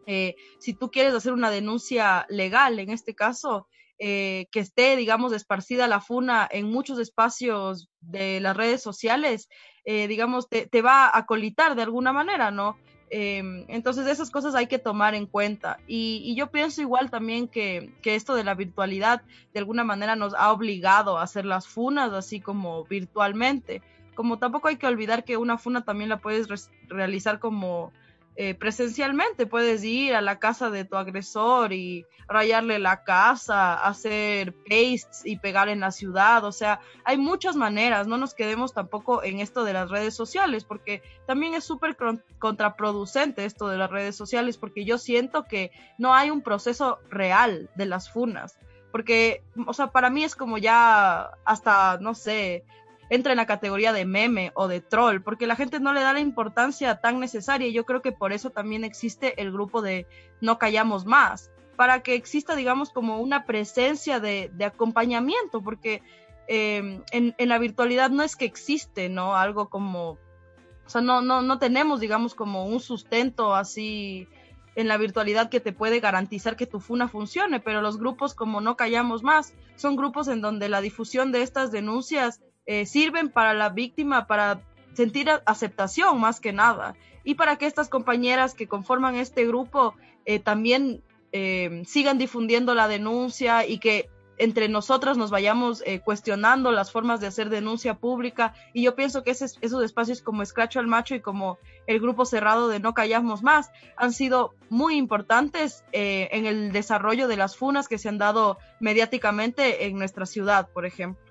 eh, si tú quieres hacer una denuncia legal, en este caso, eh, que esté, digamos, esparcida la funa en muchos espacios de las redes sociales, eh, digamos, te, te, va a colitar de alguna manera, ¿no? Eh, entonces esas cosas hay que tomar en cuenta. Y, y yo pienso igual también que, que, esto de la virtualidad de alguna manera nos ha obligado a hacer las funas así como virtualmente. Como tampoco hay que olvidar que una funa también la puedes re realizar como eh, presencialmente. Puedes ir a la casa de tu agresor y rayarle la casa, hacer pastes y pegar en la ciudad. O sea, hay muchas maneras. No nos quedemos tampoco en esto de las redes sociales, porque también es súper contraproducente esto de las redes sociales, porque yo siento que no hay un proceso real de las funas. Porque, o sea, para mí es como ya hasta, no sé, entra en la categoría de meme o de troll, porque la gente no le da la importancia tan necesaria y yo creo que por eso también existe el grupo de No Callamos Más, para que exista, digamos, como una presencia de, acompañamiento, porque eh, en, en, la virtualidad no es que existe, ¿no? Algo como, o sea, no, no, no tenemos, digamos, como un sustento así en la virtualidad que te puede garantizar que tu funa funcione, pero los grupos como No Callamos Más son grupos en donde la difusión de estas denuncias eh, sirven para la víctima para sentir aceptación más que nada y para que estas compañeras que conforman este grupo eh, también eh, sigan difundiendo la denuncia y que entre nosotras nos vayamos eh, cuestionando las formas de hacer denuncia pública y yo pienso que esos espacios como Escracho al Macho y como el grupo cerrado de No Callamos Más han sido muy importantes en el desarrollo de las funas que se han dado mediáticamente en nuestra ciudad, por ejemplo.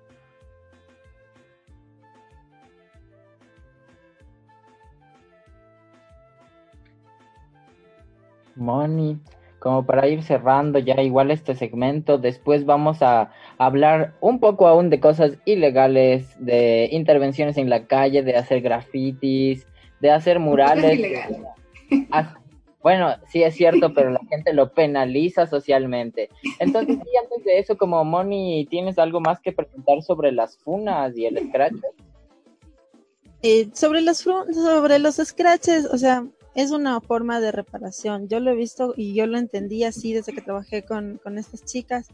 Moni, como para ir cerrando ya igual este segmento, después vamos a hablar un poco aún de cosas ilegales, de intervenciones en la calle, de hacer grafitis, de hacer murales. Ah, bueno, sí es cierto, pero la gente lo penaliza socialmente. Entonces, sí, antes de eso, como Moni, ¿tienes algo más que preguntar sobre las funas y el scratch? Eh, sobre los sobre los scratches, o sea, es una forma de reparación. Yo lo he visto y yo lo entendí así desde que trabajé con, con estas chicas.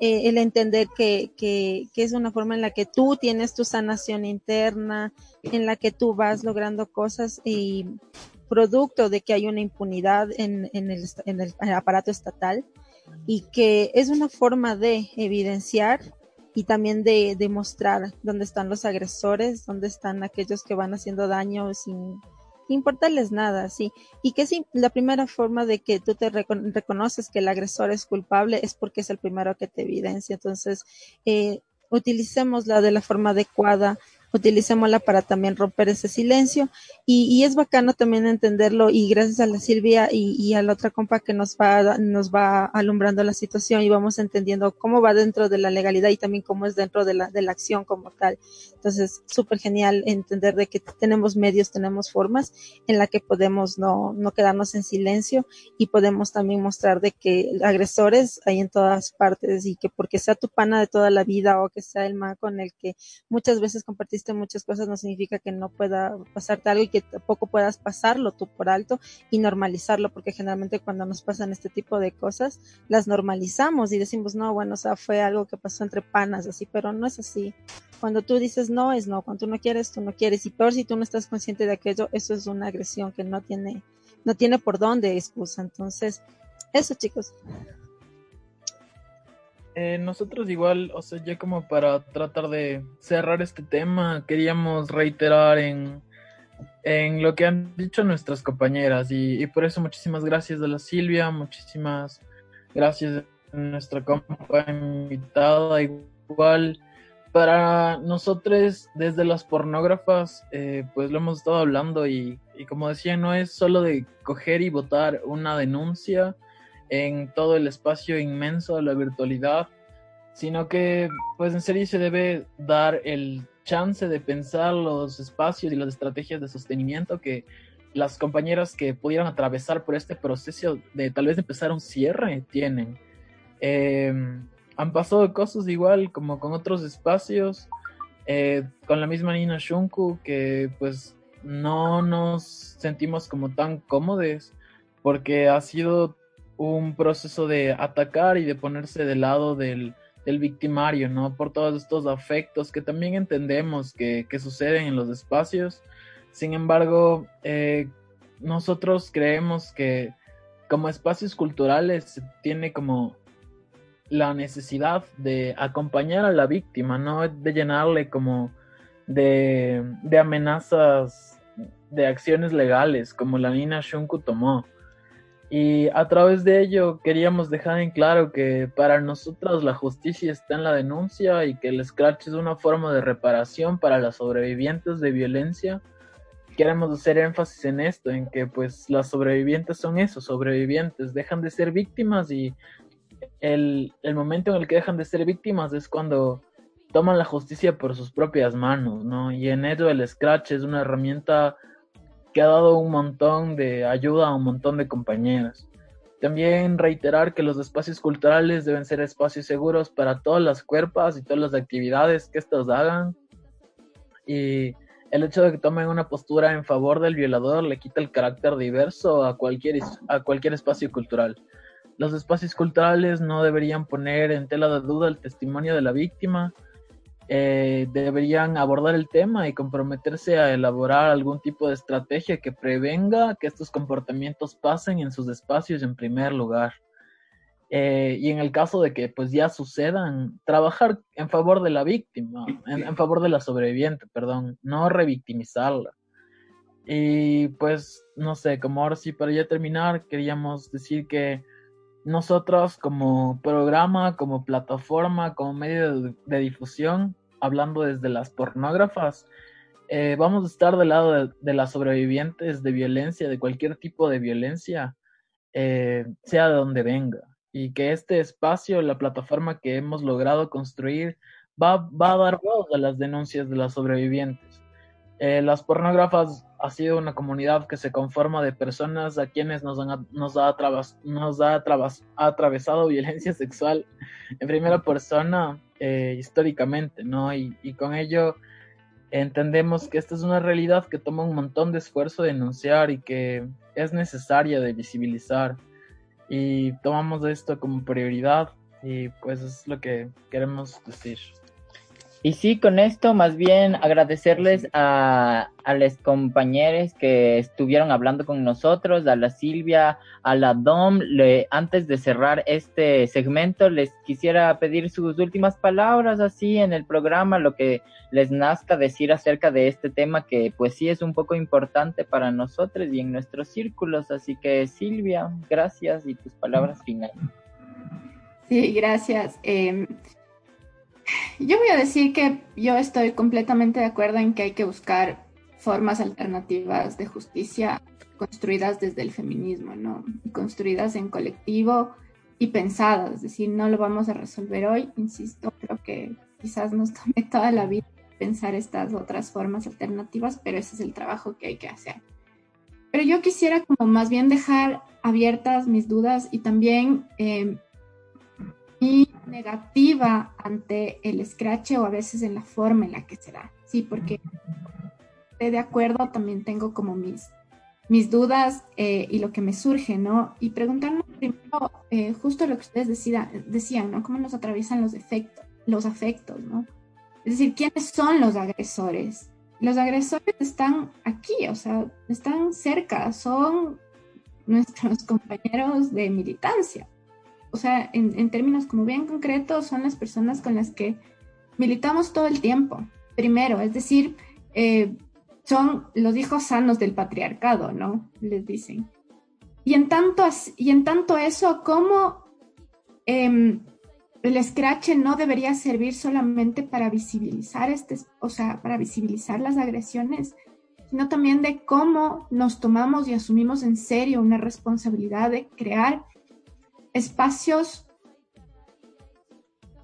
Eh, el entender que, que, que, es una forma en la que tú tienes tu sanación interna, en la que tú vas logrando cosas y producto de que hay una impunidad en, en, el, en el aparato estatal y que es una forma de evidenciar y también de demostrar dónde están los agresores, dónde están aquellos que van haciendo daño sin importarles nada, sí. Y que sí, la primera forma de que tú te reconoces que el agresor es culpable es porque es el primero que te evidencia. Entonces, eh, utilicémosla de la forma adecuada, utilicémosla para también romper ese silencio y, y, es bacano también entenderlo y gracias a la Silvia y, y, a la otra compa que nos va, nos va alumbrando la situación y vamos entendiendo cómo va dentro de la legalidad y también cómo es dentro de la, de la acción como tal. Entonces, súper genial entender de que tenemos medios, tenemos formas en la que podemos no, no quedarnos en silencio y podemos también mostrar de que agresores hay en todas partes y que porque sea tu pana de toda la vida o que sea el man con el que muchas veces compartiste muchas cosas no significa que no pueda pasarte algo y que tampoco puedas pasarlo tú por alto y normalizarlo, porque generalmente cuando nos pasan este tipo de cosas, las normalizamos y decimos, no, bueno, o sea, fue algo que pasó entre panas, así, pero no es así. Cuando tú dices no, es no. Cuando tú no quieres, tú no quieres. Y peor si tú no estás consciente de aquello, eso es una agresión que no tiene, no tiene por dónde excusa. Entonces, eso chicos. Eh, nosotros igual, o sea, ya como para tratar de cerrar este tema, queríamos reiterar en, en lo que han dicho nuestras compañeras y, por eso muchísimas gracias a la Silvia, muchísimas gracias a nuestra compa invitada, igual. Para nosotros desde las pornógrafas, eh, pues lo hemos estado hablando y, y como decía, no es solo de coger y votar una denuncia, en todo el espacio inmenso de la virtualidad, sino que pues en serio se debe dar el chance de pensar los espacios y las estrategias de sostenimiento que las compañeras que pudieran atravesar por este proceso de tal vez empezar un cierre tienen. Em, han pasado cosas igual como con otros espacios, eh, con la misma Nina Shunku, que pues no nos sentimos como tan cómodos porque ha sido un proceso de atacar y de ponerse del lado del, del victimario, ¿no? Por todos estos afectos que también entendemos que, que suceden en los espacios. Sin embargo, eh, nosotros creemos que como espacios culturales tiene como la necesidad de acompañar a la víctima, no de llenarle como de, de amenazas de acciones legales, como la Nina Shunku tomó. Y a través de ello queríamos dejar en claro que para nosotros la justicia está en la denuncia y que el scratch es una forma de reparación para las sobrevivientes de violencia. Queremos hacer énfasis en esto, en que pues las sobrevivientes son eso, sobrevivientes, dejan de ser víctimas y el, el momento en el que dejan de ser víctimas es cuando toman la justicia por sus propias manos, ¿no? Y en ello el scratch es una herramienta que ha dado un montón de ayuda a un montón de compañeras. También reiterar que los espacios culturales deben ser espacios seguros para todas las cuerpas y todas las actividades que estos hagan. Y el hecho de que tomen una postura en favor del violador le quita el carácter diverso a cualquier, a cualquier espacio cultural. Los espacios culturales no deberían poner en tela de duda el testimonio de la víctima, eh, deberían abordar el tema y comprometerse a elaborar algún tipo de estrategia que prevenga que estos comportamientos pasen en sus espacios en primer lugar. Eh, y en el caso de que pues ya sucedan, trabajar en favor de la víctima, en, favor de la sobreviviente, perdón, no revictimizarla. Y pues, no sé, como ahora sí, para ya terminar, queríamos decir que nosotros como programa, como plataforma, como medio de, difusión, hablando desde las pornógrafas, eh, vamos a estar del lado de, las sobrevivientes de violencia, de cualquier tipo de violencia, eh, sea de donde venga y que este espacio, la plataforma que hemos logrado construir, va, va a dar voz a las denuncias de las sobrevivientes. Eh, las pornógrafas ha sido una comunidad que se conforma de personas a quienes nos, han, nos, ha, nos ha, atravesado violencia sexual en primera persona eh, históricamente, ¿no? Y, y, con ello entendemos que esta es una realidad que toma un montón de esfuerzo denunciar y que es necesaria de visibilizar. Y tomamos esto como prioridad y pues es lo que queremos decir. Y sí, con esto más bien agradecerles a, a los compañeros que estuvieron hablando con nosotros, a la Silvia, a la Dom. Le, antes de cerrar este segmento, les quisiera pedir sus últimas palabras así en el programa, lo que les nazca decir acerca de este tema que pues sí es un poco importante para nosotros y en nuestros círculos. Así que Silvia, gracias y tus palabras finales. Sí, gracias. Eh, yo voy a decir que yo estoy completamente de acuerdo en que hay que buscar formas alternativas de justicia construidas desde el feminismo, ¿no? Construidas en colectivo y pensadas, es decir, no lo vamos a resolver hoy, insisto, creo que quizás nos tome toda la vida pensar estas otras formas alternativas, pero ese es el trabajo que hay que hacer. Pero yo quisiera como más bien dejar abiertas mis dudas y también eh, mi negativa ante el scratch o a veces en la forma en la que se da. Sí, porque estoy de acuerdo, también tengo como mis, mis dudas eh, y lo que me surge, ¿no? Y preguntarnos primero eh, justo lo que ustedes decían, ¿no? ¿Cómo nos atraviesan los efectos, los afectos, ¿no? Es decir, ¿quiénes son los agresores? Los agresores están aquí, o sea, están cerca, son nuestros compañeros de militancia o sea, en, términos como bien concretos, son las personas con las que militamos todo el tiempo. Primero, es decir, eh, son los hijos sanos del patriarcado, ¿no? Les dicen. Y en tanto, y en tanto eso, ¿cómo em, el scratch no debería servir solamente para visibilizar este, o sea, para visibilizar las agresiones, sino también de cómo nos tomamos y asumimos en serio una responsabilidad de crear espacios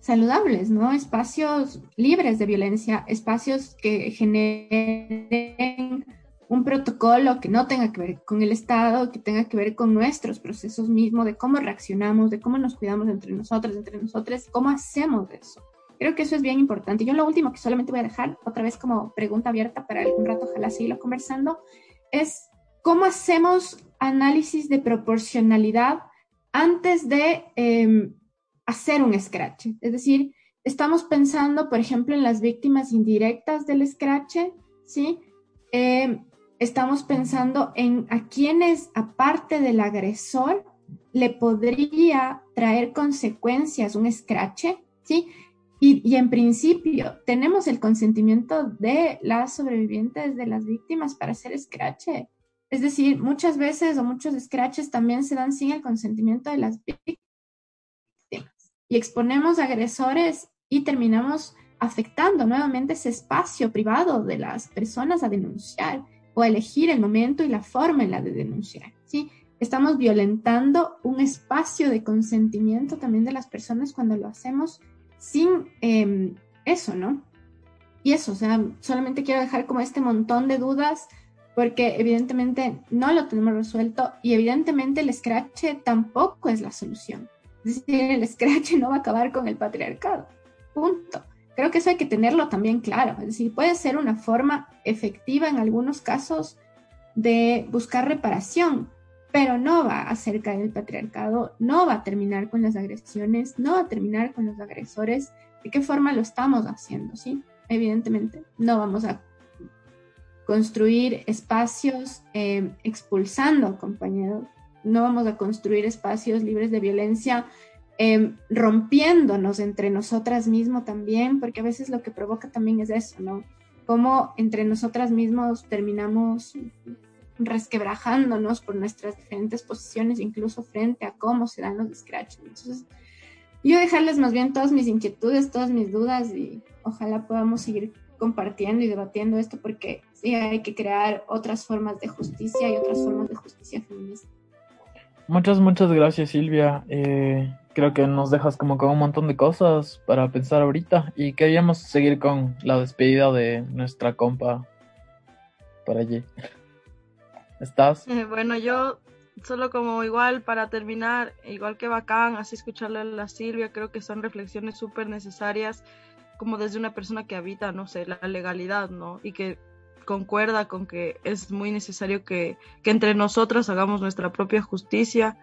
saludables, ¿no? Espacios libres de violencia, espacios que generen un protocolo que no tenga que ver con el Estado, que tenga que ver con nuestros procesos mismos, de cómo reaccionamos, de cómo nos cuidamos entre nosotros, entre nosotros, cómo hacemos eso. Creo que eso es bien importante. Yo lo último que solamente voy a dejar, otra vez como pregunta abierta para algún rato, ojalá seguirlo conversando, es cómo hacemos análisis de proporcionalidad antes de em, hacer un scratch. Es decir, estamos pensando, por ejemplo, en las víctimas indirectas del scratch, ¿sí? Em, estamos pensando en a quienes, aparte del agresor, le podría traer consecuencias un scratch, ¿sí? Y, y, en principio, tenemos el consentimiento de las sobrevivientes de las víctimas para hacer scratch. Es decir, muchas veces o muchos scratches también se dan sin el consentimiento de las víctimas y exponemos agresores y terminamos afectando nuevamente ese espacio privado de las personas a denunciar o a elegir el momento y la forma en la de denunciar. ¿sí? Estamos violentando un espacio de consentimiento también de las personas cuando lo hacemos sin em, eso, ¿no? Y eso, o sea, solamente quiero dejar como este montón de dudas porque evidentemente no lo tenemos resuelto y evidentemente el scratch tampoco es la solución. Es decir, el scratch no va a acabar con el patriarcado. Punto. Creo que eso hay que tenerlo también claro. Es decir, puede ser una forma efectiva en algunos casos de buscar reparación, pero no va a hacer caer el patriarcado, no va a terminar con las agresiones, no va a terminar con los agresores. ¿De qué forma lo estamos haciendo? ¿sí? Evidentemente, no vamos a construir espacios eh, expulsando compañeros, no vamos a construir espacios libres de violencia eh, rompiéndonos entre nosotras mismos también, porque a veces lo que provoca también es eso, ¿no? Cómo entre nosotras mismos terminamos resquebrajándonos por nuestras diferentes posiciones, incluso frente a cómo se dan los scratches. Entonces, yo dejarles más bien todas mis inquietudes, todas mis dudas y ojalá podamos seguir compartiendo y debatiendo esto porque sí hay que crear otras formas de justicia y otras formas de justicia feminista. Muchas, muchas gracias Silvia. Eh, creo que nos dejas como con un montón de cosas para pensar ahorita y queríamos seguir con la despedida de nuestra compa por allí. ¿Estás? Eh, bueno, yo solo como igual para terminar, igual que bacán, así escucharle a la Silvia, creo que son reflexiones súper necesarias como desde una persona que habita, no sé, la legalidad, ¿no? Y que concuerda con que es muy necesario que, que entre nosotras hagamos nuestra propia justicia.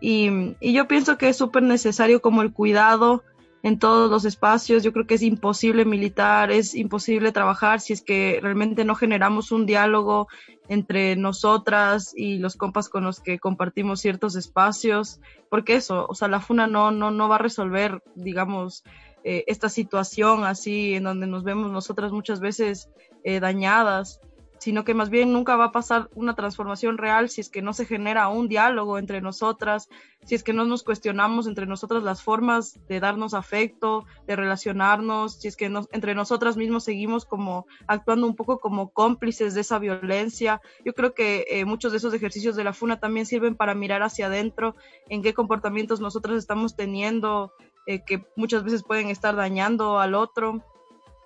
Y, y yo pienso que es súper necesario como el cuidado en todos los espacios. Yo creo que es imposible militar, es imposible trabajar si es que realmente no generamos un diálogo entre nosotras y los compas con los que compartimos ciertos espacios, porque eso, o sea, la FUNA no, no, no va a resolver, digamos, eh, esta situación así en donde nos vemos nosotras muchas veces eh, dañadas, sino que más bien nunca va a pasar una transformación real si es que no se genera un diálogo entre nosotras, si es que no nos cuestionamos entre nosotras las formas de darnos afecto, de relacionarnos, si es que entre nosotras mismos seguimos como actuando un poco como cómplices de esa violencia. Yo creo que eh, muchos de esos ejercicios de la FUNA también sirven para mirar hacia adentro en qué comportamientos nosotras estamos teniendo eh, que muchas veces pueden estar dañando al otro.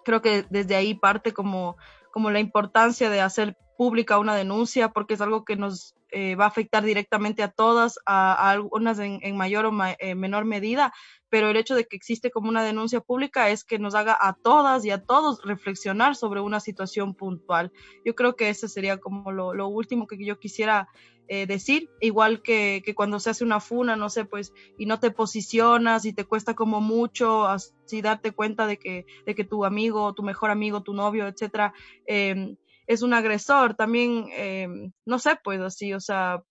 Creo que desde ahí parte como, como la importancia de hacer pública una denuncia, porque es algo que nos eh, va a afectar directamente a todas, a, algunas en, mayor o eh, menor medida, pero el hecho de que existe como una denuncia pública es que nos haga a todas y a todos reflexionar sobre una situación puntual. Yo creo que ese sería como lo, lo último que yo quisiera eh, decir, igual que, que, cuando se hace una funa, no sé, pues, y no te posicionas y te cuesta como mucho así darte cuenta de que, de que tu amigo, tu mejor amigo, tu novio, etcétera, em, es un agresor, también, em, no sé, pues así, o sea,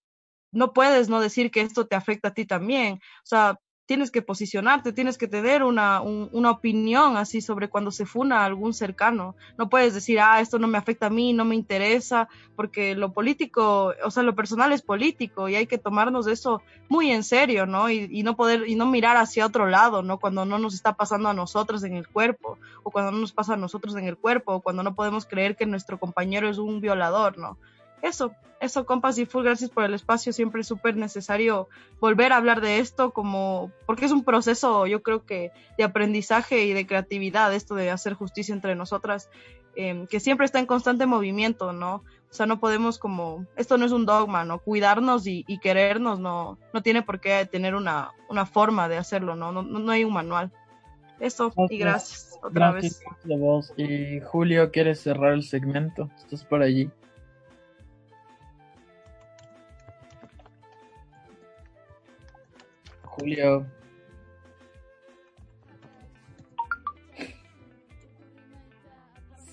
no puedes no decir que esto te afecta a ti también, o sea, tienes que posicionarte, tienes que tener una, una opinión así sobre cuando se funa a algún cercano. No puedes decir, ah, esto no me afecta a mí, no me interesa, porque lo político, o sea, lo personal es político y hay que tomarnos eso muy en serio, ¿no? Y, y no poder, y no mirar hacia otro lado, ¿no? Cuando no nos está pasando a nosotros en el cuerpo, o cuando no nos pasa a nosotros en el cuerpo, o cuando no podemos creer que nuestro compañero es un violador, ¿no? Eso, eso, compas y full, gracias por el espacio. Siempre es súper necesario volver a hablar de esto, como, porque es un proceso, yo creo que, de aprendizaje y de creatividad, esto de hacer justicia entre nosotras, em, que siempre está en constante movimiento, ¿no? O sea, no podemos como, esto no es un dogma, ¿no? Cuidarnos y, querernos no, no tiene por qué tener una, una forma de hacerlo, ¿no? No, no hay un manual. Eso, y gracias otra vez. Y Julio, ¿quieres cerrar el segmento? Estás por allí. Julio.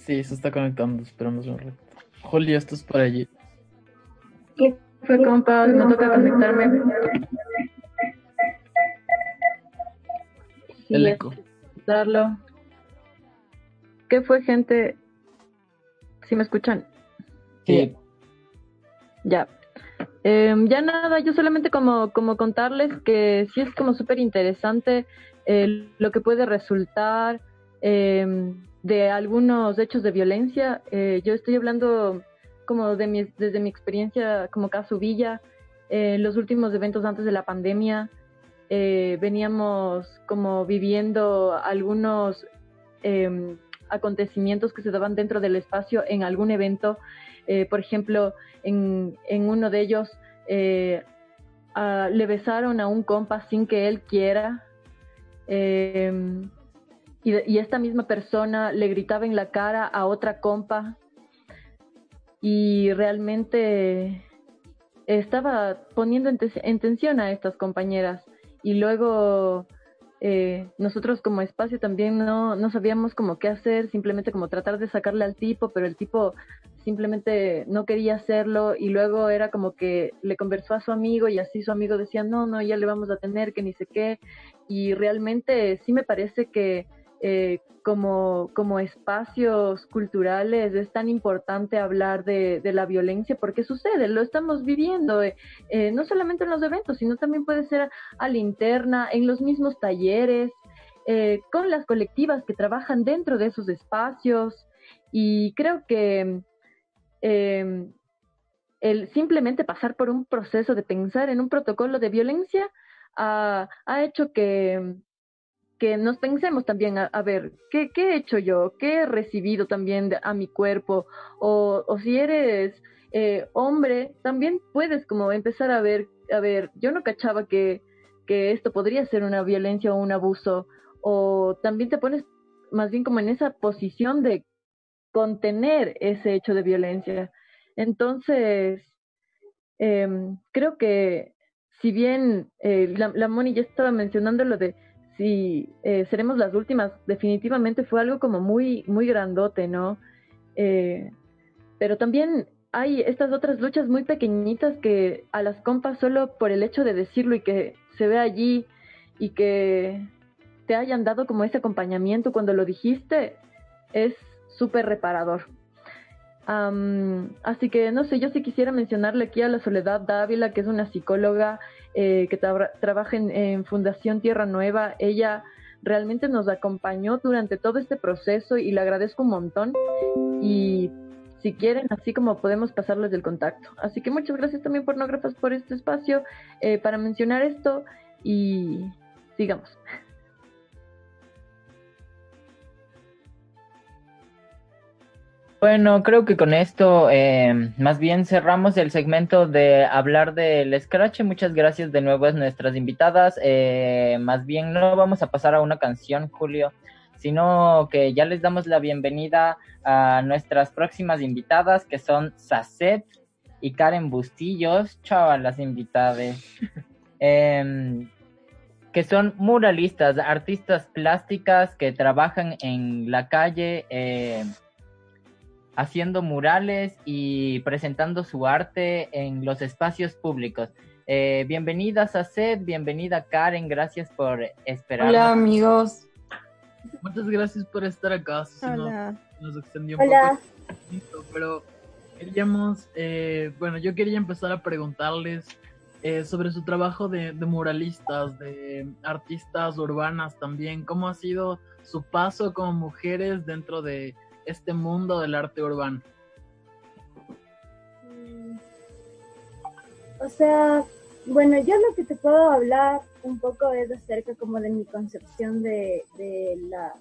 Sí, se está conectando, esperamos un rato. Julio, estás por allí. ¿Qué fue, compa? Me toca conectarme. El eco. Darlo. ¿Qué fue, gente? ¿Si me escuchan? Sí. Ya. Eh, ya nada, yo solamente como, como contarles que sí es como súper interesante eh, lo que puede resultar eh, de algunos hechos de violencia. Eh, yo estoy hablando como de mi, desde mi experiencia como caso Villa, los últimos eventos antes de la pandemia, veníamos como viviendo algunos acontecimientos que se daban dentro del espacio en algún evento eh, por ejemplo, en, uno de ellos eh, le besaron a un compa sin que él quiera. Em, y, esta misma persona le gritaba en la cara a otra compa y realmente estaba poniendo en, tensión a estas compañeras y luego eh, nosotros como espacio también no, no sabíamos como qué hacer, simplemente como tratar de sacarle al tipo, pero el tipo simplemente no quería hacerlo y luego era como que le conversó a su amigo y así su amigo decía, no, no, ya le vamos a tener, que ni sé qué. Y realmente sí me parece que eh, como, como espacios culturales es tan importante hablar de, de, la violencia porque sucede, lo estamos viviendo, eh, eh, no solamente en los eventos, sino también puede ser a la interna, en los mismos talleres, con las colectivas que trabajan dentro de esos espacios. Y creo que el simplemente pasar por un proceso de pensar en un protocolo de violencia ha, ha hecho que, que nos pensemos también a, ver, ¿qué, ¿qué, he hecho yo? ¿Qué he recibido también a mi cuerpo? O, o si eres eh, hombre, también puedes como empezar a ver, a ver, yo no cachaba que, que esto podría ser una violencia o un abuso, o también te pones más bien como en esa posición de contener ese hecho de violencia. Entonces, em, creo que si bien eh, la, la, Moni ya estaba mencionando lo de si eh, seremos las últimas, definitivamente fue algo como muy, muy grandote, ¿no? Eh, pero también hay estas otras luchas muy pequeñitas que a las compas solo por el hecho de decirlo y que se ve allí y que te hayan dado como ese acompañamiento cuando lo dijiste, es súper reparador. así que no sé, yo sí quisiera mencionarle aquí a la Soledad Dávila, que es una psicóloga eh, que trabaja en, Fundación Tierra Nueva. Ella realmente nos acompañó durante todo este proceso y le agradezco un montón. Y si quieren, así como podemos pasarles el contacto. Así que muchas gracias también, pornógrafas, por este espacio eh, para mencionar esto y sigamos. Bueno, creo que con esto eh, más bien cerramos el segmento de hablar del Scratch. Muchas gracias de nuevo a nuestras invitadas. Eh, más bien no vamos a pasar a una canción, Julio, sino que ya les damos la bienvenida a nuestras próximas invitadas, que son Sacet y Karen Bustillos. Chao a las invitadas. Em, que son muralistas, artistas plásticas que trabajan en la calle. Haciendo murales y presentando su arte en los espacios públicos. Eh, bienvenidas a Seth, bienvenida Karen, gracias por esperar. Hola amigos. Muchas gracias por estar acá. Hola. Nos, extendió un Hola. poco, pero queríamos, eh, bueno, yo quería empezar a preguntarles eh, sobre su trabajo de, de, muralistas, de artistas urbanas también. ¿Cómo ha sido su paso como mujeres dentro de este mundo del arte urbano? Mm, o sea, bueno, yo lo que te puedo hablar un poco es acerca como de mi concepción de, de, la,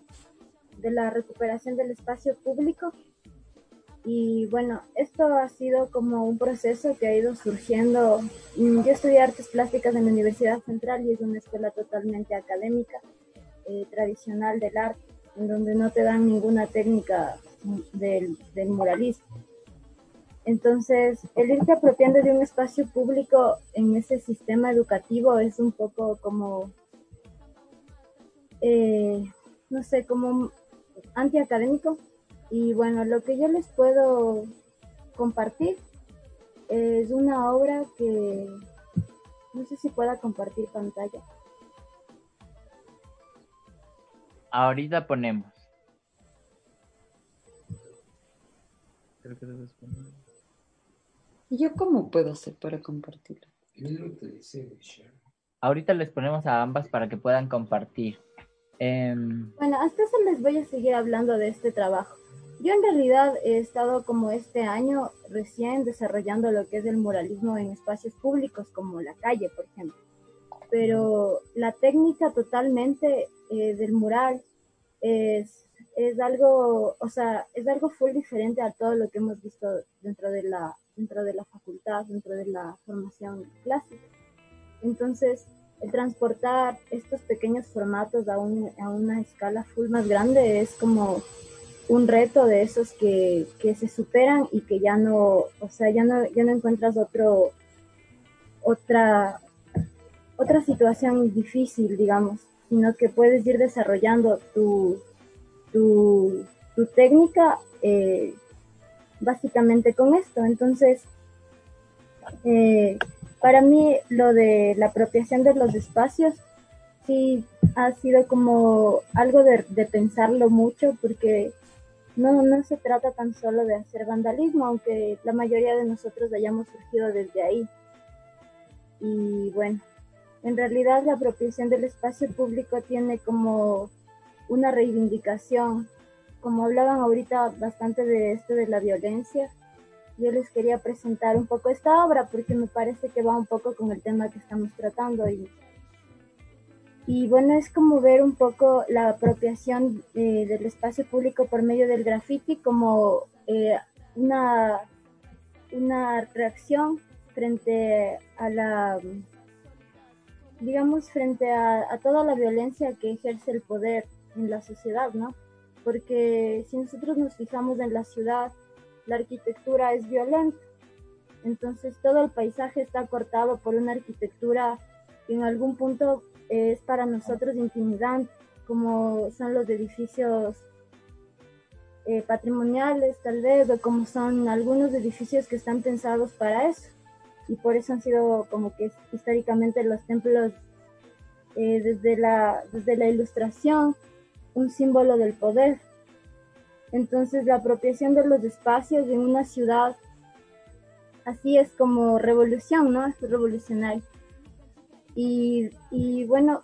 de la recuperación del espacio público. Y bueno, esto ha sido como un proceso que ha ido surgiendo. Mm, yo estudié artes plásticas en la Universidad Central y es una escuela totalmente académica, eh, tradicional del arte en donde no te dan ninguna técnica del, del muralismo. Entonces, el irte apropiando de un espacio público en ese sistema educativo es un poco como, eh, no sé, como antiacadémico. Y bueno, lo que yo les puedo compartir es una obra que no sé si pueda compartir pantalla. Ahorita ponemos. ¿Y yo cómo puedo hacer para compartirlo? Ahorita les ponemos a ambas para que puedan compartir. Em, bueno, hasta eso les voy a seguir hablando de este trabajo. Yo en realidad he estado como este año recién desarrollando lo que es el muralismo en espacios públicos como la calle, por ejemplo. Pero la técnica totalmente eh, del mural es, es algo, o sea, es algo full diferente a todo lo que hemos visto dentro de la, dentro de la facultad, dentro de la formación clásica. Entonces, el transportar estos pequeños formatos a, un, a una escala full más grande es como un reto de esos que, que, se superan y que ya no, o sea, ya no, ya no encuentras otro, otra, otra situación difícil, digamos sino que puedes ir desarrollando tu, tu, técnica eh, básicamente con esto. Entonces, eh, para mí lo de la apropiación de los espacios sí ha sido como algo de, de pensarlo mucho porque no, no se trata tan solo de hacer vandalismo, aunque la mayoría de nosotros hayamos surgido desde ahí. Y bueno, en realidad la apropiación del espacio público tiene como una reivindicación, como hablaban ahorita bastante de esto de la violencia, yo les quería presentar un poco esta obra porque me parece que va un poco con el tema que estamos tratando y, y bueno, es como ver un poco la apropiación eh, del espacio público por medio del graffiti como eh, una, una reacción frente a la, digamos, frente a, toda la violencia que ejerce el poder en la sociedad, ¿no? Porque si nosotros nos fijamos en la ciudad, la arquitectura es violenta. Entonces todo el paisaje está cortado por una arquitectura que en algún punto es para nosotros intimidante, como son los edificios eh, patrimoniales tal vez, o como son algunos edificios que están pensados para eso. Y por eso han sido como que históricamente los templos eh, desde, la, desde la ilustración un símbolo del poder. Entonces la apropiación de los espacios en una ciudad, así es como revolución, ¿no? Es revolucionario. Y, y bueno,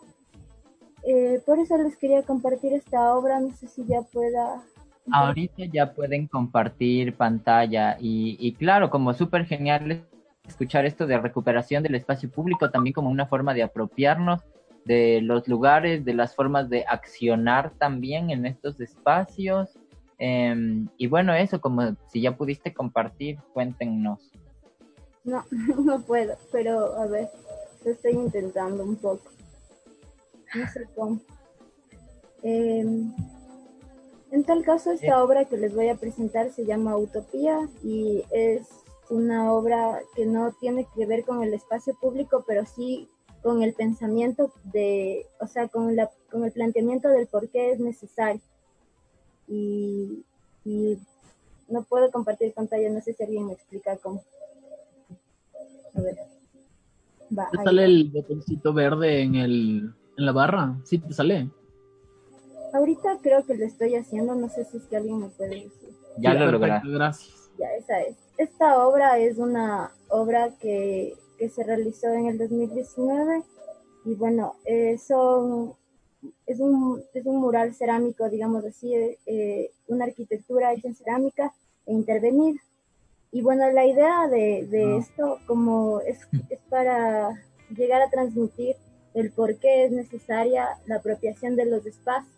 eh, por eso les quería compartir esta obra, no sé si ya pueda... Ahorita ya pueden compartir pantalla y, y claro, como súper genial escuchar esto de recuperación del espacio público también como una forma de apropiarnos de los lugares, de las formas de accionar también en estos espacios. Em, y bueno, eso, como si ya pudiste compartir, cuéntenos. No, no puedo, pero a ver, lo estoy intentando un poco. No sé cómo. Em, en tal caso, esta obra que les voy a presentar se llama Utopía y es una obra que no tiene que ver con el espacio público, pero sí con el pensamiento de, o sea, con, la, con el planteamiento del por qué es necesario. Y, y no puedo compartir pantalla, no sé si alguien me explica cómo. A ver. Va, ¿Te sale el botoncito verde en, el, en la barra? Sí, te sale. Ahorita creo que lo estoy haciendo, no sé si es que alguien me puede decir. Ya lo lograste. Gracias. Ya, esa es. Esta obra es una obra que que se realizó en el 2019 y bueno, eso es, un, es un mural cerámico, digamos así, eh, una arquitectura hecha en cerámica e intervenir. Y bueno, la idea de, de ah. esto como es, es para llegar a transmitir el por qué es necesaria la apropiación de los espacios.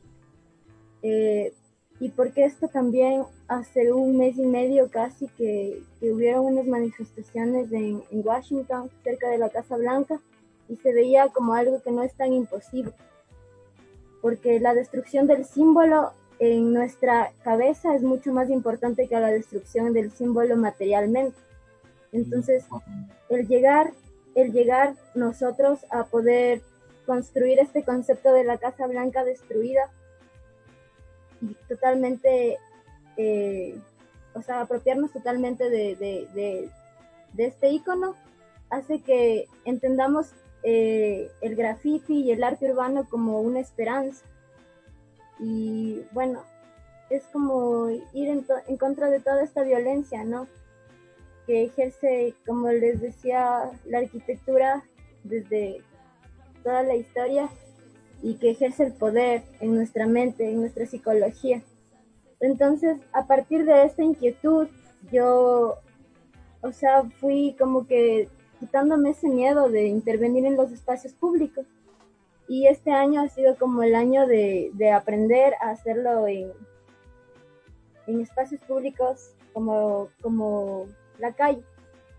Eh, y porque esto también hace un mes y medio casi que, que hubieron unas manifestaciones en, Washington, cerca de la Casa Blanca, y se veía como algo que no es tan imposible, porque la destrucción del símbolo en nuestra cabeza es mucho más importante que la destrucción del símbolo materialmente. Entonces, el llegar, el llegar nosotros a poder construir este concepto de la Casa Blanca destruida y totalmente, eh, o sea, apropiarnos totalmente de, de, de, este icono hace que entendamos eh, el graffiti y el arte urbano como una esperanza. Y bueno, es como ir en, en contra de toda esta violencia, ¿no? Que ejerce, como les decía, la arquitectura desde toda la historia y que ejerce el poder en nuestra mente, en nuestra psicología. Entonces, a partir de esta inquietud, yo, o sea, fui como que quitándome ese miedo de intervenir en los espacios públicos. Y este año ha sido como el año de, de aprender a hacerlo en, en espacios públicos como, como la calle.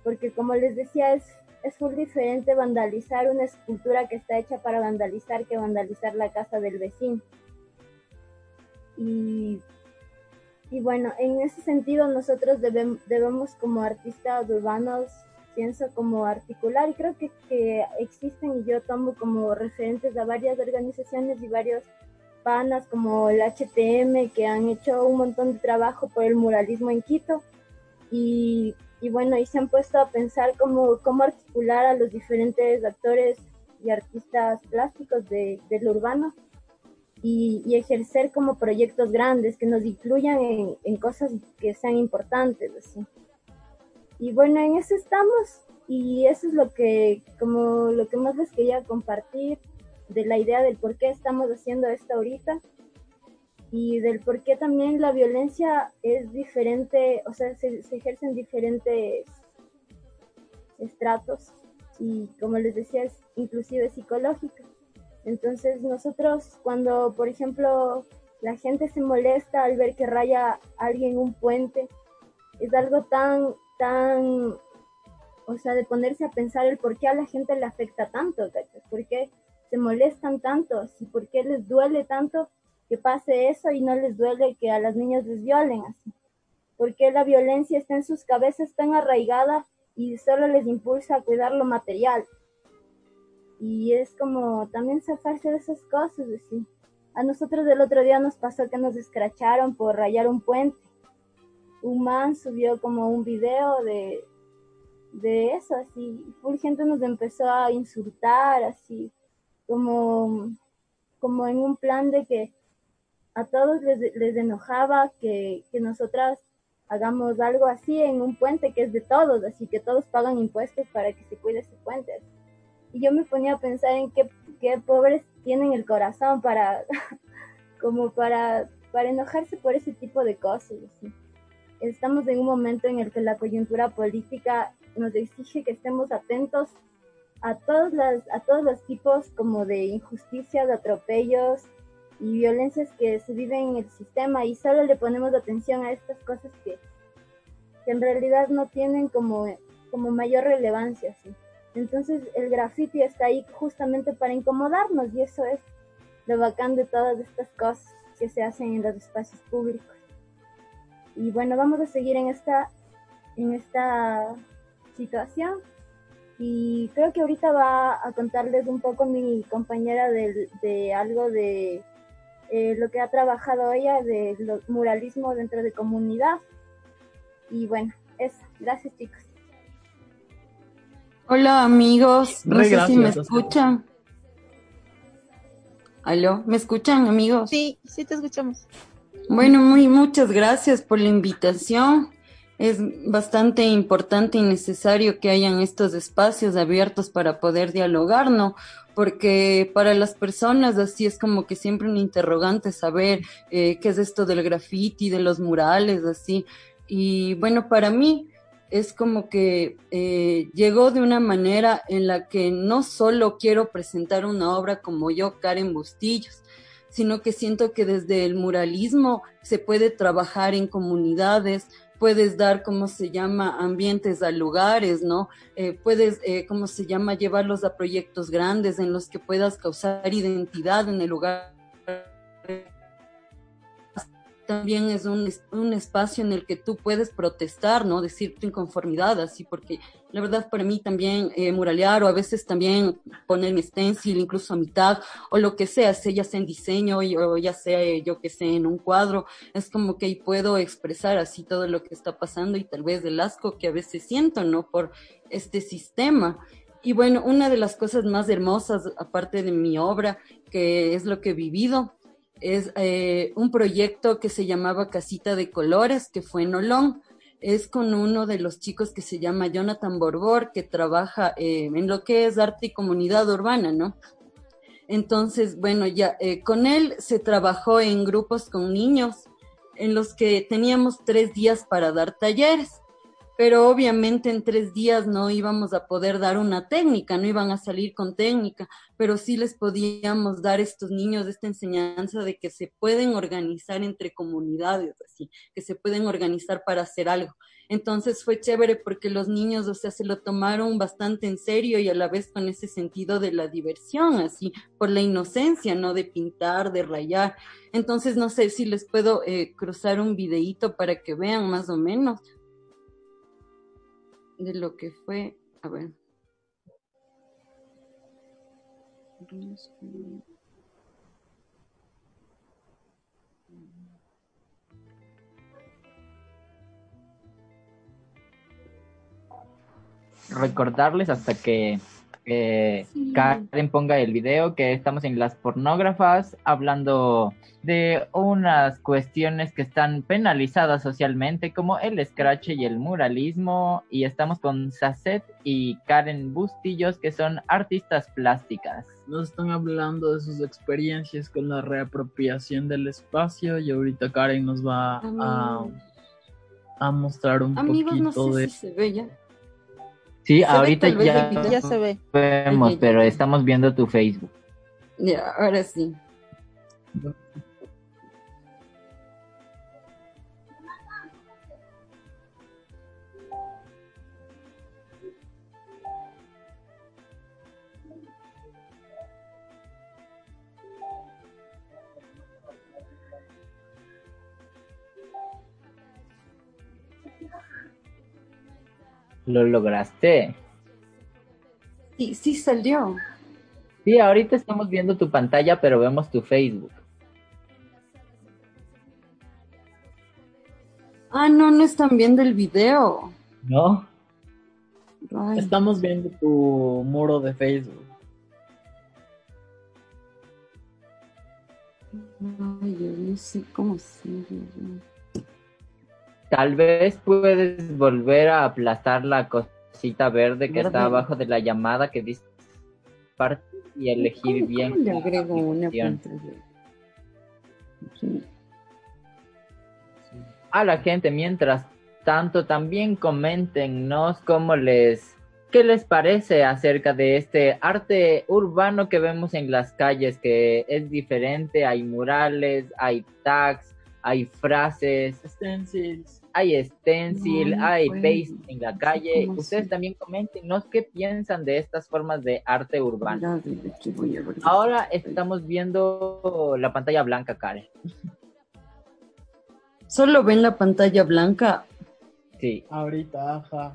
Porque como les decía, es es muy diferente vandalizar una escultura que está hecha para vandalizar que vandalizar la casa del vecino. Y, y bueno, en ese sentido nosotros debemos como artistas urbanos, pienso como articular y creo que, que existen y yo tomo como referentes a varias organizaciones y varios panas como el HTM que han hecho un montón de trabajo por el muralismo en Quito y y bueno, y se han puesto a pensar cómo, cómo articular a los diferentes actores y artistas plásticos de, urbano y, y, ejercer como proyectos grandes que nos incluyan en, en cosas que sean importantes. Así. Y bueno, en eso estamos y eso es lo que, como lo que más les quería compartir de la idea del por qué estamos haciendo esto ahorita. Y del por qué también la violencia es diferente, o sea, se, se ejercen diferentes estratos y como les decía, es inclusive psicológica. Entonces nosotros cuando, por ejemplo, la gente se molesta al ver que raya alguien un puente, es algo tan, tan, o sea, de ponerse a pensar el por qué a la gente le afecta tanto, ¿Por qué se molestan tanto? ¿Y por qué les duele tanto que pase eso y no les duele que a las niñas les violen así? ¿Por qué la violencia está en sus cabezas tan arraigada y solo les impulsa a cuidar lo material? Y es como también zafarse de esas cosas, así. A nosotros del otro día nos pasó que nos escracharon por rayar un puente. Un man subió como un video de, de eso, así. Full nos empezó a insultar, así, como, como en un plan de que a todos les, les enojaba que, que nosotras hagamos algo así en un puente que es de todos, así que todos pagan impuestos para que se cuide ese puente. Y yo me ponía a pensar en qué, qué pobres tienen el corazón para, como para, para enojarse por ese tipo de cosas. Estamos en un momento en el que la coyuntura política nos exige que estemos atentos a todos, las, a todos los tipos como de injusticias, atropellos y violencias que se viven en el sistema y solo le ponemos atención a estas cosas que, que en realidad no tienen como, como mayor relevancia. Entonces el graffiti está ahí justamente para incomodarnos y eso es lo bacán de todas estas cosas que se hacen en los espacios públicos. Y bueno, vamos a seguir en esta, en esta situación. Y creo que ahorita va a contarles un poco mi compañera de, de algo de eh, lo que ha trabajado ella de muralismo dentro de comunidad. Y bueno, eso. Gracias chicos. Hola amigos, no sé si me escuchan. ¿Aló? ¿Me escuchan amigos? Sí, sí te escuchamos. Bueno, muy muchas gracias por la invitación. Es bastante importante y necesario que hayan estos espacios abiertos para poder dialogar, ¿no? Porque para las personas así es como que siempre un interrogante saber eh, qué es esto del graffiti, de los murales, así. Y bueno, para mí, es como que eh, llegó de una manera en la que no solo quiero presentar una obra como yo, Karen Bustillos, sino que siento que desde el muralismo se puede trabajar en comunidades, puedes dar, ¿cómo se llama?, ambientes a lugares, ¿no? Eh, puedes, eh, ¿cómo se llama?, llevarlos a proyectos grandes en los que puedas causar identidad en el lugar también es un, un, espacio en el que tú puedes protestar, ¿no? Decir tu inconformidad, así, porque la verdad para mí también eh, muralear o a veces también poner mi stencil incluso a mitad o lo que sea, sea ya sea en diseño o ya sea eh, yo que sé en un cuadro, es como que ahí puedo expresar así todo lo que está pasando y tal vez el asco que a veces siento, ¿no? Por este sistema. Y bueno, una de las cosas más hermosas, aparte de mi obra, que es lo que he vivido, es eh, un proyecto que se llamaba Casita de Colores, que fue en Olón. Es con uno de los chicos que se llama Jonathan Borbor, que trabaja eh, en lo que es arte y comunidad urbana, ¿no? Entonces, bueno, ya eh, con él se trabajó en grupos con niños en los que teníamos tres días para dar talleres pero obviamente en tres días no íbamos a poder dar una técnica, no iban a salir con técnica, pero sí les podíamos dar a estos niños esta enseñanza de que se pueden organizar entre comunidades, así, que se pueden organizar para hacer algo. Entonces fue chévere porque los niños, o sea, se lo tomaron bastante en serio y a la vez con ese sentido de la diversión, así, por la inocencia, ¿no? De pintar, de rayar. Entonces, no sé si les puedo eh, cruzar un videíto para que vean más o menos de lo que fue, a ver. Recordarles hasta que que Sí. Karen ponga el video, que estamos en las pornógrafas hablando de unas cuestiones que están penalizadas socialmente, como el scratch y el muralismo, y estamos con Sacet y Karen Bustillos, que son artistas plásticas. Nos están hablando de sus experiencias con la reapropiación del espacio y ahorita Karen nos va a, a mostrar un Amigos, no poquito sé de... si se ve ya. Sí, ve ahorita vez ya, el video? Ya se ve. vemos, pero estamos viendo tu Facebook. Ya, ahora sí. ¿Lo lograste? Sí, sí salió. Sí, ahorita estamos viendo tu pantalla, pero vemos tu Facebook. Ah, no, no están viendo el video. ¿No? Ay, Estamos viendo tu muro de Facebook. ay, yo no sé cómo sigue. Tal vez puedes volver a aplastar la cosita verde que está abajo de la llamada que dice parte y elegir ¿Cómo, bien. cómo le agrego una. A la gente, mientras tanto, también coméntenos cómo les, qué les parece acerca de este arte urbano que vemos en las calles, que es diferente. Hay murales, hay tags, hay frases, Stencils. Hay stencil, hay paste en la calle. ¿Cómo Ustedes también coméntenos qué piensan de estas formas de arte urbano. Ahora estamos viendo la pantalla blanca, Karen. Solo ven la pantalla blanca. Sí. Ahorita, ajá.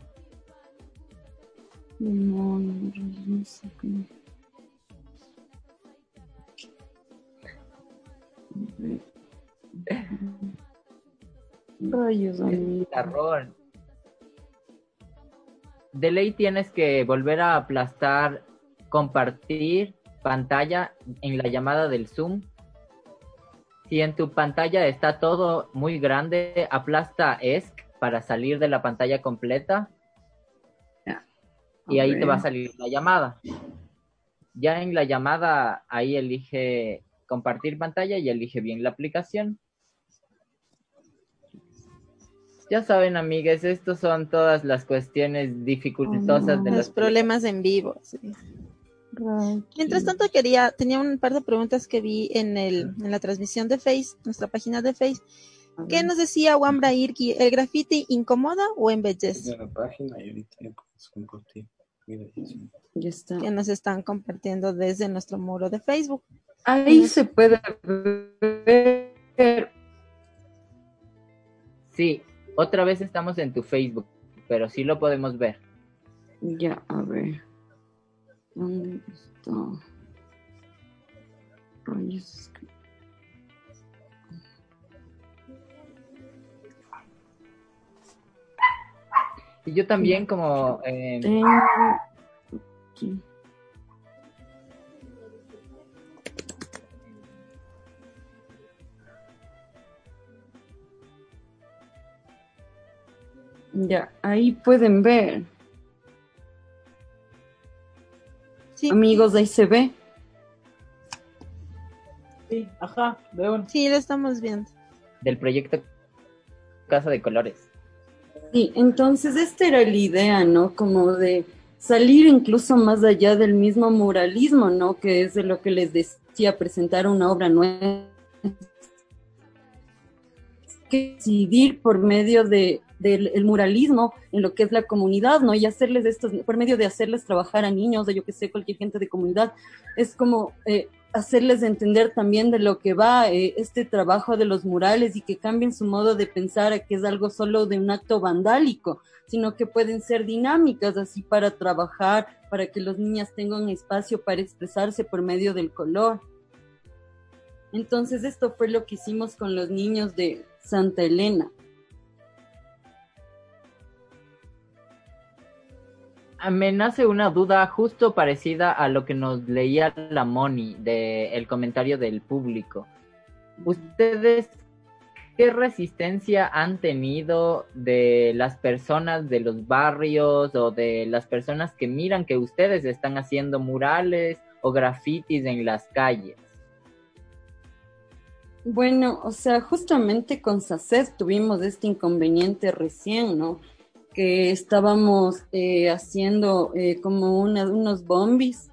Pizarrón. De ley tienes que volver a aplastar, compartir pantalla en la llamada del Zoom. Si en tu pantalla está todo muy grande, aplasta ESC para salir de la pantalla completa. Y ahí te va a salir la llamada. Ya en la llamada, ahí elige compartir pantalla y elige bien la aplicación. Ya saben, amigues, estos son todas las cuestiones dificultosas de Los las problemas en vivo. sí. Mientras tanto quería, tenía un par de preguntas que vi en el, en la transmisión de Face, nuestra página de Face. ¿Qué nos decía Wambra Irki? ¿El graffiti incomoda o embellece? la página y ahorita eso. Ya está. Que nos están compartiendo desde nuestro muro de Facebook. Ahí se puede ver. Sí, otra vez estamos en tu Facebook, pero sí lo podemos ver. Ya, a ver. ¿Dónde está? Rayos. Y yo también como... eh, Tengo aquí. Ya, ahí pueden ver. Amigos, ahí se ve. Sí, ajá, un... Sí, lo estamos viendo. del proyecto Casa de Colores. Sí, entonces esta era la idea, ¿no? Como de salir incluso más allá del mismo muralismo, ¿no? Que es de lo que les decía, presentar una obra nueva. Que decidir por medio de, del el muralismo en lo que es la comunidad, ¿no? Y hacerles estos, por medio de hacerles trabajar a niños, o yo que sé, cualquier gente de comunidad, es como eh, hacerles entender también de lo que va eh, este trabajo de los murales y que cambien su modo de pensar a que es algo solo de un acto vandálico, sino que pueden ser dinámicas así para trabajar, para que los niños tengan espacio para expresarse por medio del color. Entonces esto fue lo que hicimos con los niños de Santa Elena. Me nace una duda justo parecida a lo que nos leía la Moni del el comentario del público. ¿Ustedes qué resistencia han tenido de las personas de los barrios o de las personas que miran que ustedes están haciendo murales o grafitis en las calles? Bueno, o sea, justamente con SACES tuvimos este inconveniente recién, ¿no? Que estábamos eh, haciendo eh, como unos bombis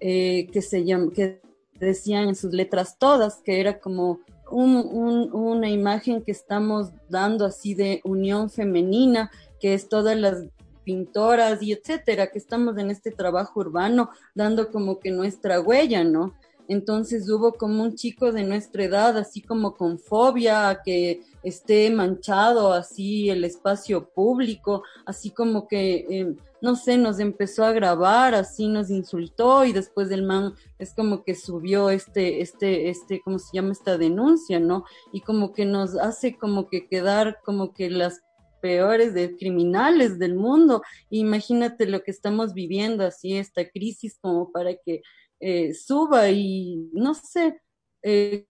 eh, que se llaman, que decían en sus letras todas, que era como una imagen que estamos dando así de unión femenina, que es todas las pintoras y etcétera, que estamos en este trabajo urbano dando como que nuestra huella, ¿no? Entonces hubo como un chico de nuestra edad, así como con fobia a que esté manchado así el espacio público, así como que, em, no sé, nos empezó a grabar, así nos insultó y después el man es como que subió este, este, este, ¿cómo se llama esta denuncia, no? Y como que nos hace como que quedar como que las peores de criminales del mundo. Imagínate lo que estamos viviendo, así esta crisis como para que eh, suba y no sé, eh,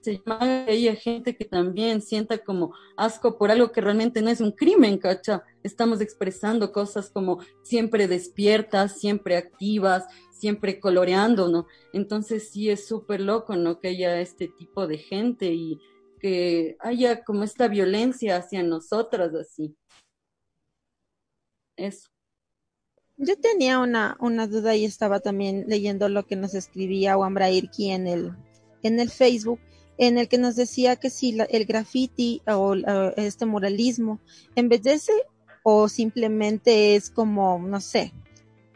se llama hay gente que también sienta como asco por algo que realmente no es un crimen, ¿cacha? Estamos expresando cosas como siempre despiertas, siempre activas, siempre coloreando, ¿no? Entonces sí es súper loco, ¿no? Que haya este tipo de gente y que haya como esta violencia hacia nosotras así. Eso. Yo tenía una, una duda y estaba también leyendo lo que nos escribía Wambra Irki en el, en el Facebook, en el que nos decía que si el graffiti o este muralismo embellece o simplemente es como, no sé,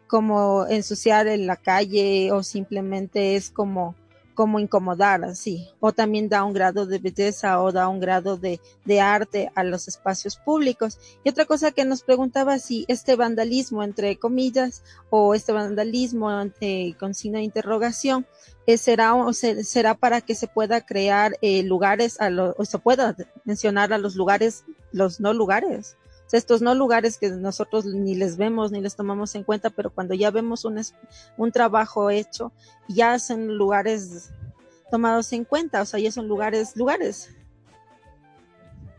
como ensuciar en la calle o simplemente es como como incomodar así, o también da un grado de belleza o da un grado de, de, arte a los espacios públicos. Y otra cosa que nos preguntaba si este vandalismo, entre comillas, o este vandalismo eh, con signo de interrogación, eh, será, o será para que se pueda crear eh, lugares, a lo, o se pueda mencionar a los lugares, los no lugares estos no lugares que nosotros ni les vemos ni les tomamos en cuenta, pero cuando ya vemos un, un trabajo hecho, ya son lugares tomados en cuenta, o sea, ya son lugares, lugares.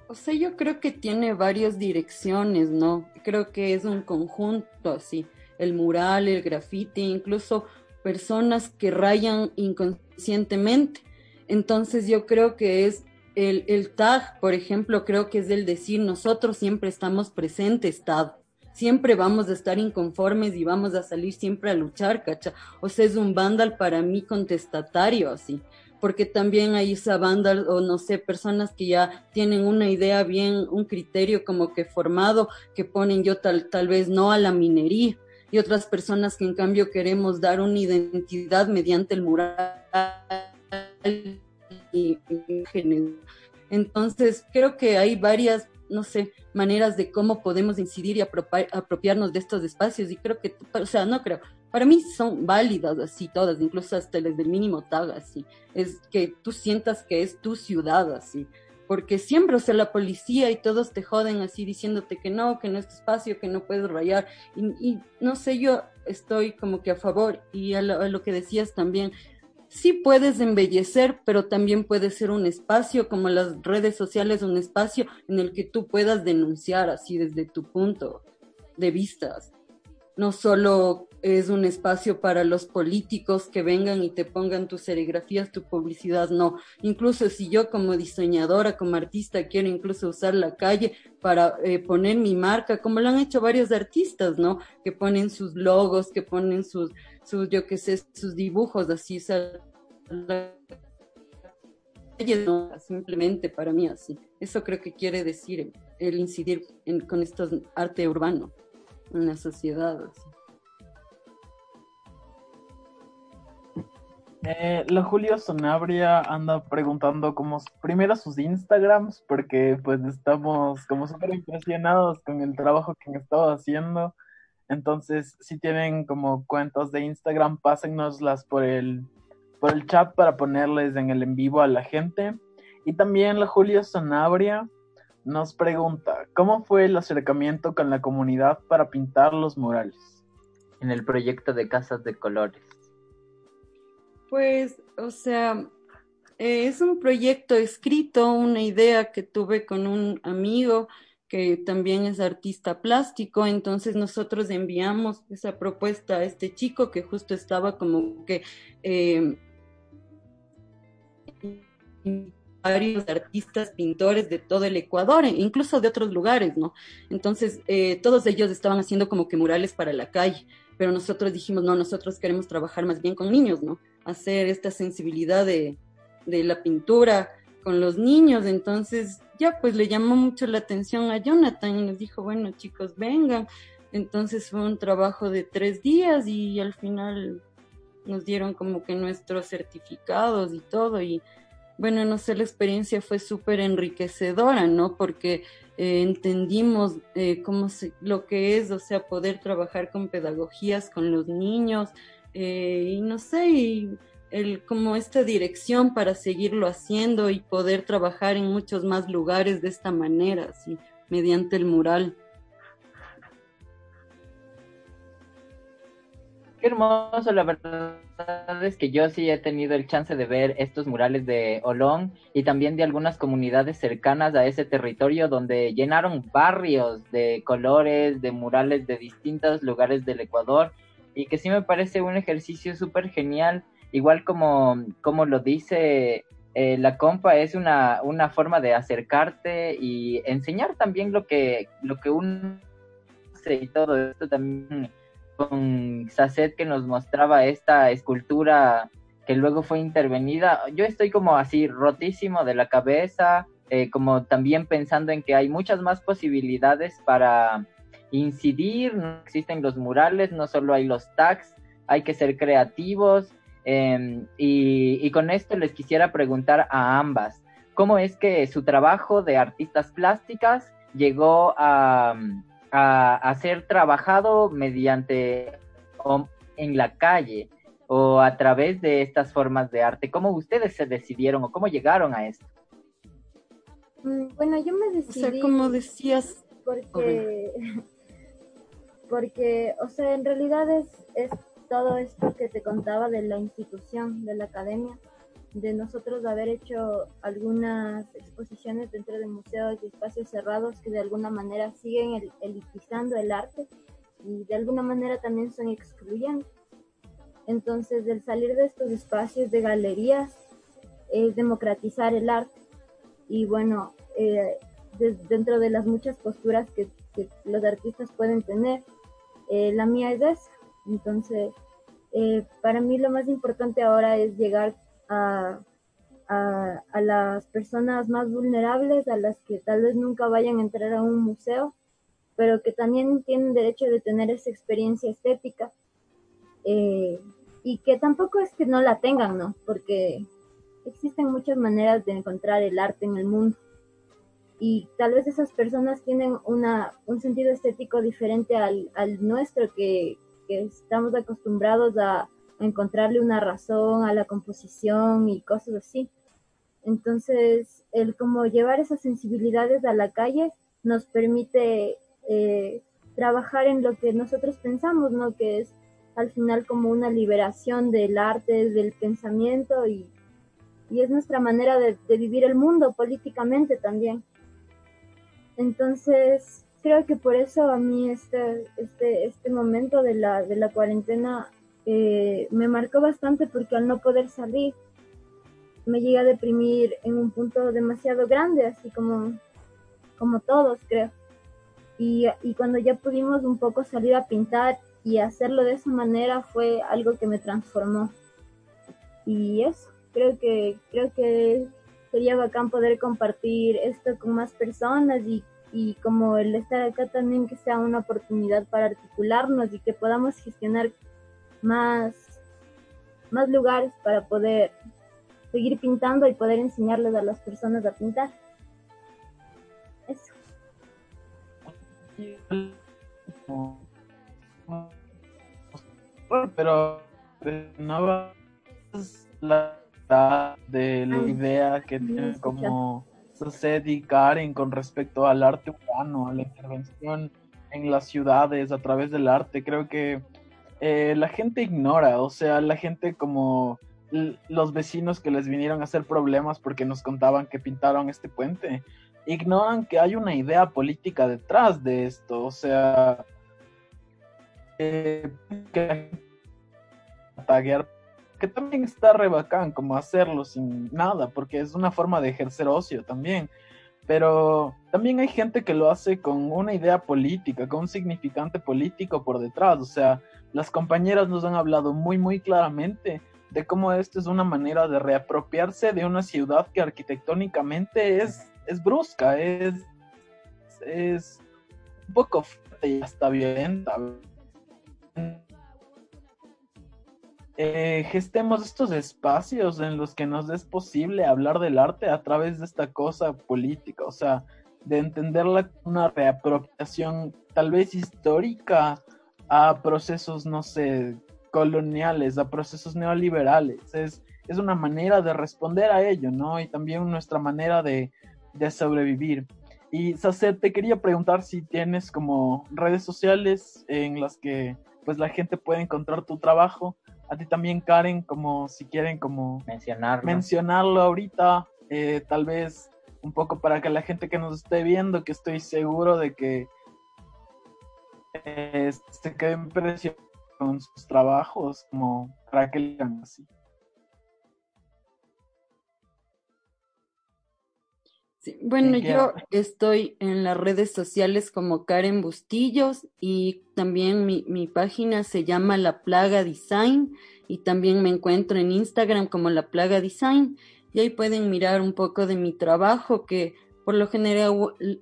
O sea, yo creo que tiene varias direcciones, ¿no? Creo que es un conjunto así, el mural, el grafiti, incluso personas que rayan inconscientemente. Entonces yo creo que es el, el tag, por ejemplo, creo que es el decir nosotros siempre estamos presentes, tag. Siempre vamos a estar inconformes y vamos a salir siempre a luchar, ¿cacha? O sea, es un vándal para mí contestatario, así. Porque también hay esa vándal, o no sé, personas que ya tienen una idea bien, un criterio como que formado, que ponen yo tal, tal vez no a la minería, y otras personas que en cambio queremos dar una identidad mediante el mural y, Entonces, creo que hay varias, no sé, maneras de cómo podemos incidir y apropiarnos de estos espacios y creo que, o sea, no creo, para mí son válidas así todas, incluso hasta las del mínimo tag así, es que tú sientas que es tu ciudad así, porque siempre, o sea, la policía y todos te joden así diciéndote que no, que no es tu espacio, que no puedes rayar. Y, no sé, yo estoy como que a favor y a lo que decías también, sí puedes embellecer, pero también puede ser un espacio, como las redes sociales, un espacio en el que tú puedas denunciar así desde tu punto de vista. No solo es un espacio para los políticos que vengan y te pongan tus serigrafías, tu publicidad, no. Incluso si yo como diseñadora, como artista, quiero incluso usar la calle para eh, poner mi marca, como lo han hecho varios artistas, ¿no? Que ponen sus logos, que ponen sus, sus yo qué sé, sus dibujos así, simplemente para mí así. Eso creo que quiere decir el incidir con esto arte urbano en la sociedad. Eh, la Julio Sonabria anda preguntando como primero sus Instagrams, porque pues estamos como súper impresionados con el trabajo que han estado haciendo. Entonces, si tienen como cuentas de Instagram, pásennoslas por el, por el chat para ponerles en el en vivo a la gente. Y también la Julio Sonabria nos pregunta, ¿cómo fue el acercamiento con la comunidad para pintar los murales? En el proyecto de Casas de Colores. Pues, o sea, eh, es un proyecto escrito, una idea que tuve con un amigo que también es artista plástico, entonces nosotros enviamos esa propuesta a este chico que justo estaba como que eh, varios artistas, pintores de todo el Ecuador, e incluso de otros lugares, ¿no? Entonces, eh, todos ellos estaban haciendo como que murales para la calle, pero nosotros dijimos, no, nosotros queremos trabajar más bien con niños, ¿no? Hacer esta sensibilidad de, de la pintura con los niños, entonces ya pues le llamó mucho la atención a Jonathan y nos dijo, bueno chicos, vengan. Entonces fue un trabajo de tres días y al final nos dieron como que nuestros certificados y todo y bueno, no sé, la experiencia fue súper enriquecedora, ¿no? Porque eh, entendimos eh, cómo se, lo que es, o sea, poder trabajar con pedagogías con los niños eh, y no sé, el, como esta dirección para seguirlo haciendo y poder trabajar en muchos más lugares de esta manera, así, mediante el mural. Qué hermoso, la verdad es que yo sí he tenido el chance de ver estos murales de Olón y también de algunas comunidades cercanas a ese territorio donde llenaron barrios de colores, de murales de distintos lugares del Ecuador y que sí me parece un ejercicio súper genial igual como, como lo dice eh, la compa, es una, una forma de acercarte y enseñar también lo que, lo que uno hace y todo esto también con Sacet que nos mostraba esta escultura que luego fue intervenida. Yo estoy como así rotísimo de la cabeza, eh, como también pensando en que hay muchas más posibilidades para incidir, no existen los murales, no solo hay los tags, hay que ser creativos, Em, y, con esto les quisiera preguntar a ambas, ¿cómo es que su trabajo de artistas plásticas llegó a, ser trabajado mediante o en la calle o a través de estas formas de arte? ¿Cómo ustedes se decidieron o cómo llegaron a esto? Mm, bueno, yo me decidí. O sea, como decías. Porque, porque, o sea, en realidad es, es todo esto que te contaba de la institución, de la academia, de nosotros haber hecho algunas exposiciones dentro de museos y espacios cerrados que de alguna manera siguen elitizando el arte y de alguna manera también son excluyentes. Entonces, el salir de estos espacios de galerías es democratizar el arte. Y bueno, eh, dentro de las muchas posturas que, los artistas pueden tener, eh, la mía es esa. Entonces, eh, para mí lo más importante ahora es llegar a, las personas más vulnerables, a las que tal vez nunca vayan a entrar a un museo, pero que también tienen derecho de tener esa experiencia estética. Eh, y que tampoco es que no la tengan, ¿no? Porque existen muchas maneras de encontrar el arte en el mundo. Y tal vez esas personas tienen una, un sentido estético diferente al, al nuestro, que, que estamos acostumbrados a, encontrarle una razón a la composición y cosas así. Entonces, el como llevar esas sensibilidades a la calle nos permite eh, trabajar en lo que nosotros pensamos, ¿no? Que es al final como una liberación del arte, del pensamiento y, y es nuestra manera de, de, vivir el mundo políticamente también. Entonces, creo que por eso a mí este, este, este momento de la, de la cuarentena eh, me marcó bastante porque al no poder salir me llegué a deprimir en un punto demasiado grande, así como, como todos creo. Y, y cuando ya pudimos un poco salir a pintar y hacerlo de esa manera fue algo que me transformó. Y eso, creo que, creo que sería bacán poder compartir esto con más personas y y como el estar acá también que sea una oportunidad para articularnos y que podamos gestionar más, más lugares para poder seguir pintando y poder enseñarles a las personas a pintar. Eso. Pero no la de la idea que tiene como Saced y Karen con respecto al arte urbano, a la intervención en las ciudades a través del arte. Creo que eh, la gente ignora, o sea, la gente como los vecinos que les vinieron a hacer problemas porque nos contaban que pintaron este puente, ignoran que hay una idea política detrás de esto, o sea, eh, que, que también está re bacán como hacerlo sin nada, porque es una forma de ejercer ocio también. Pero también hay gente que lo hace con una idea política, con un significante político por detrás. O sea, las compañeras nos han hablado muy, muy claramente de cómo esto es una manera de reapropiarse de una ciudad que arquitectónicamente es, es brusca, es, es un poco fuerte y hasta violenta. Eh, gestemos estos espacios en los que nos es posible hablar del arte a través de esta cosa política, o sea, de entenderla una reapropiación tal vez histórica a procesos, no sé, coloniales, a procesos neoliberales. Es, es una manera de responder a ello, ¿no? Y también nuestra manera de, de sobrevivir. Y Sacet, te quería preguntar si tienes como redes sociales en las que pues la gente puede encontrar tu trabajo. A ti también, Karen, como si quieren como mencionarlo, mencionarlo ahorita, eh, tal vez un poco para que la gente que nos esté viendo, que estoy seguro de que eh, se quede impresionado con sus trabajos, como para que le así. Bueno, yo estoy en las redes sociales como Karen Bustillos y también mi, mi, página se llama La Plaga Design y también me encuentro en Instagram como La Plaga Design y ahí pueden mirar un poco de mi trabajo que por lo general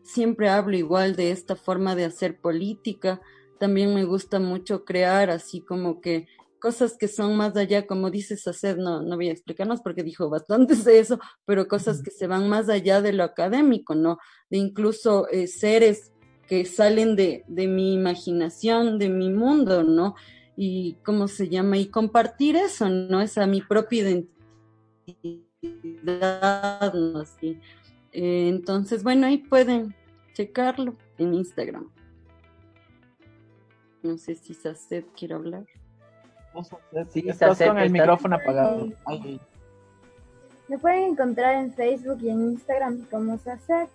siempre hablo igual de esta forma de hacer política. También me gusta mucho crear así como que cosas que son más allá, como dices hacer, no, no voy a explicarnos porque dijo bastante de eso, pero cosas que se van más allá de lo académico, ¿no? De incluso eh, seres que salen de, de mi imaginación, de mi mundo, ¿no? Y cómo se llama, y compartir eso, ¿no? Esa mi propia identidad, ¿no? Así. Eh, entonces, bueno, ahí pueden checarlo en Instagram. No sé si Saced quiere hablar. Sí, estás con el micrófono apagado. Me pueden encontrar en Facebook y en Instagram como Saced,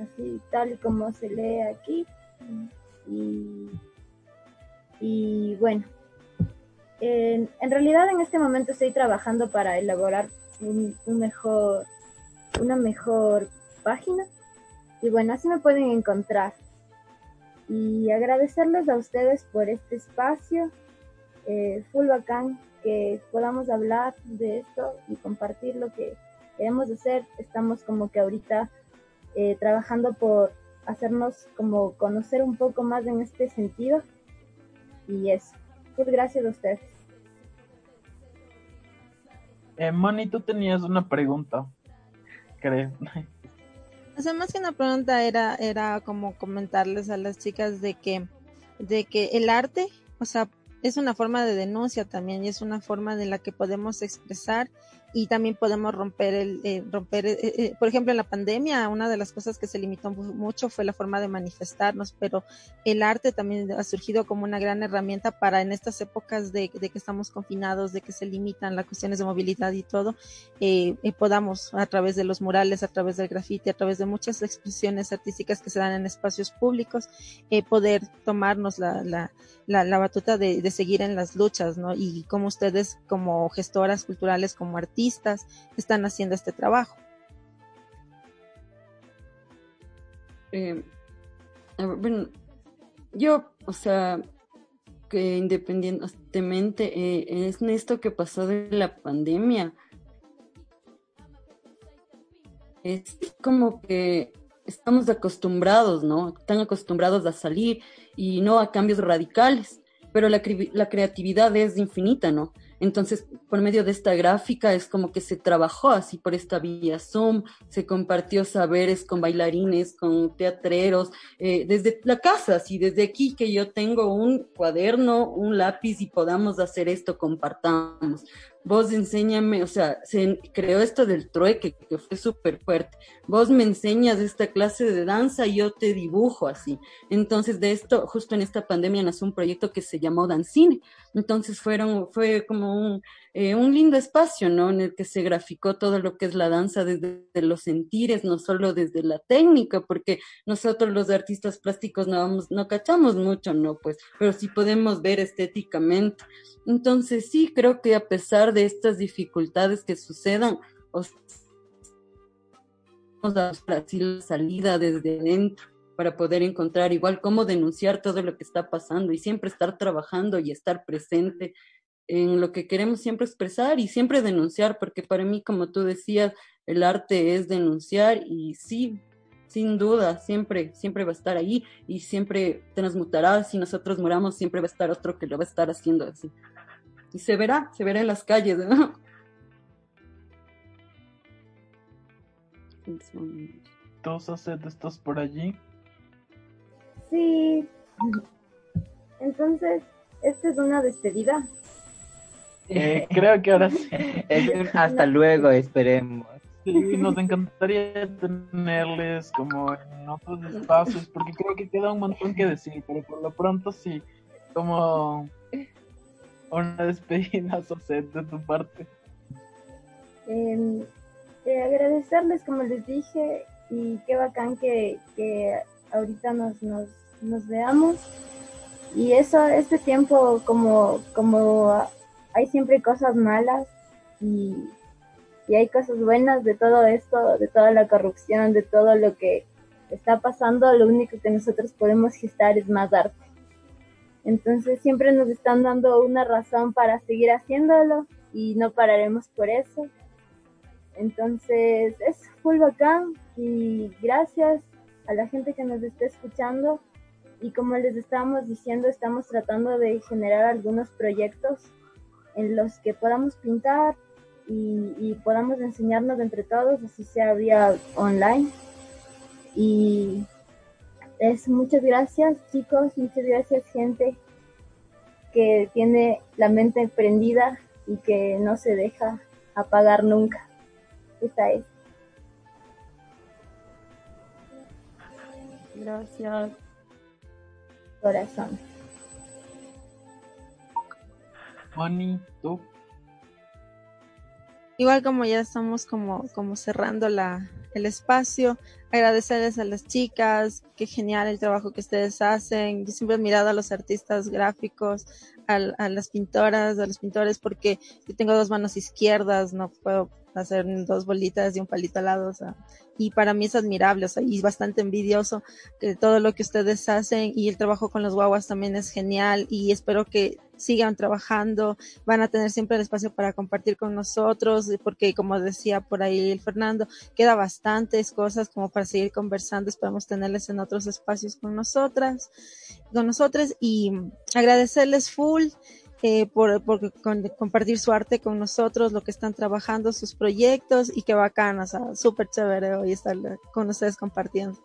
así tal y como se lee aquí. Y, y bueno, en, en, realidad en este momento estoy trabajando para elaborar un, un mejor, una mejor página. Y bueno, así me pueden encontrar. Y agradecerles a ustedes por este espacio eh, full bacán que podamos hablar de esto y compartir lo que queremos hacer. Estamos como que ahorita eh, trabajando por hacernos como conocer un poco más en este sentido. Y eso. Full gracias a ustedes. Eh, Moni, tú tenías una pregunta, creo. O sea, más que una pregunta era, era como comentarles a las chicas de que, de que el arte, o sea, es una forma de denuncia también y es una forma de la que podemos expresar y también podemos romper el eh, romper eh, eh, por ejemplo en la pandemia una de las cosas que se limitó mucho fue la forma de manifestarnos pero el arte también ha surgido como una gran herramienta para en estas épocas de, de que estamos confinados de que se limitan las cuestiones de movilidad y todo podamos a través de los murales a través del grafiti a través de muchas expresiones artísticas que se dan en espacios públicos poder tomarnos la, la, la, la batuta de, de seguir en las luchas no y como ustedes como gestoras culturales como artistas están haciendo este trabajo. Eh, yo, o sea, que independientemente eh, es esto que pasó de la pandemia, es como que estamos acostumbrados, ¿no? Están acostumbrados a salir y no a cambios radicales, pero la creatividad es infinita, ¿no? Entonces, por medio de esta gráfica es como que se trabajó así por esta vía Zoom, se compartió saberes con bailarines, con teatreros, eh, desde la casa, así desde aquí que yo tengo un cuaderno, un lápiz y podamos hacer esto, compartamos. Vos enséñame, o sea, se creó esto del trueque que fue súper fuerte. Vos me enseñas esta clase de danza y yo te dibujo así. Entonces de esto, justo en esta pandemia nació un proyecto que se llamó Dancine. Entonces fueron, fue como un, eh, un lindo espacio, ¿no? En el que se graficó todo lo que es la danza desde los sentires, no solo desde la técnica, porque nosotros los artistas plásticos no vamos, no cachamos mucho, ¿no? Pues, pero sí podemos ver estéticamente. Entonces sí, creo que a pesar de estas dificultades que sucedan, os vamos a la salida desde dentro para poder encontrar igual cómo denunciar todo lo que está pasando y siempre estar trabajando y estar presente en lo que queremos siempre expresar y siempre denunciar, porque para mí, como tú decías, el arte es denunciar y sí, sin duda, siempre, siempre va a estar ahí y siempre transmutará. Si nosotros moramos, siempre va a estar otro que lo va a estar haciendo así. Y se verá, se verá en las calles, ¿no? ¿Todos estás por allí? Sí. Entonces, ¿esta es una despedida? Eh, creo que ahora sí. hasta luego, esperemos. Sí, nos encantaría tenerles como en otros espacios, porque creo que queda un montón que decir, pero por lo pronto sí, como una despedida, Soset, de tu parte. Eh, agradecerles, como les dije, y qué bacán que, que ahorita nos, nos, nos veamos. Y eso, este tiempo, como, como hay siempre cosas malas y, y hay cosas buenas de todo esto, de toda la corrupción, de todo lo que está pasando, lo único que nosotros podemos gestar es más arte. Entonces siempre nos están dando una razón para seguir haciéndolo y no pararemos por eso. Entonces es full bacán y gracias a la gente que nos está escuchando y como les estábamos diciendo estamos tratando de generar algunos proyectos en los que podamos pintar y, podamos enseñarnos entre todos, así sea vía online. Y es muchas gracias chicos, muchas gracias gente que tiene la mente prendida y que no se deja apagar nunca. Esta es. Gracias. Corazón. Igual como ya estamos como, como cerrando la, el espacio, agradecerles a las chicas, qué genial el trabajo que ustedes hacen. Yo siempre he mirado a los artistas gráficos, a, a las pintoras, a los pintores, porque yo tengo dos manos izquierdas, no puedo hacer dos bolitas y un palito al lado, y para mí es admirable, o sea, y bastante envidioso que todo lo que ustedes hacen y el trabajo con los guaguas también es genial y espero que sigan trabajando, van a tener siempre el espacio para compartir con nosotros, porque como decía por ahí el Fernando, queda bastantes cosas como para seguir conversando, esperamos tenerles en otros espacios con nosotras, con nosotras y agradecerles full eh, por, por compartir su arte con nosotros, lo que están trabajando, sus proyectos y qué bacán, o sea, súper chévere hoy estar con ustedes compartiendo.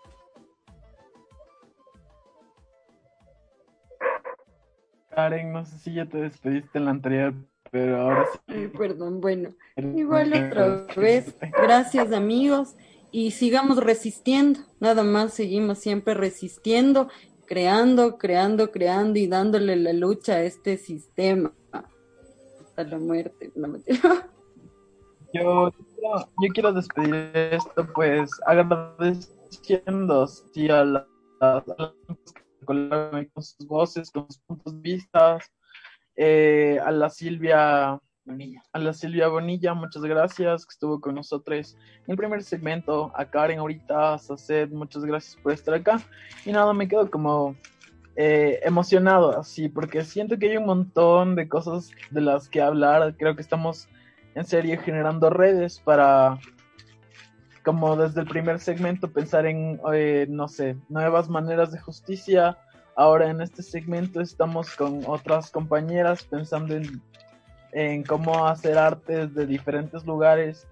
Karen, no sé si ya te despediste en la anterior, pero ahora sí. perdón, bueno, igual otra vez, gracias amigos y sigamos resistiendo, nada más seguimos siempre resistiendo creando, creando, creando y dándole la lucha a este sistema hasta la muerte. Yo, yo quiero despedir esto, pues agradeciendo sí, a las con sus voces, con sus puntos de vista, eh, a la Silvia a la Silvia Bonilla, muchas gracias, que estuvo con nosotros en el primer segmento. A Karen ahorita, a Saced, muchas gracias por estar acá. Y nada, me quedo como eh, emocionado así, porque siento que hay un montón de cosas de las que hablar. Creo que estamos en serio generando redes para, como desde el primer segmento, pensar en, eh, no sé, nuevas maneras de justicia. Ahora en este segmento estamos con otras compañeras pensando en en cómo hacer arte desde diferentes lugares,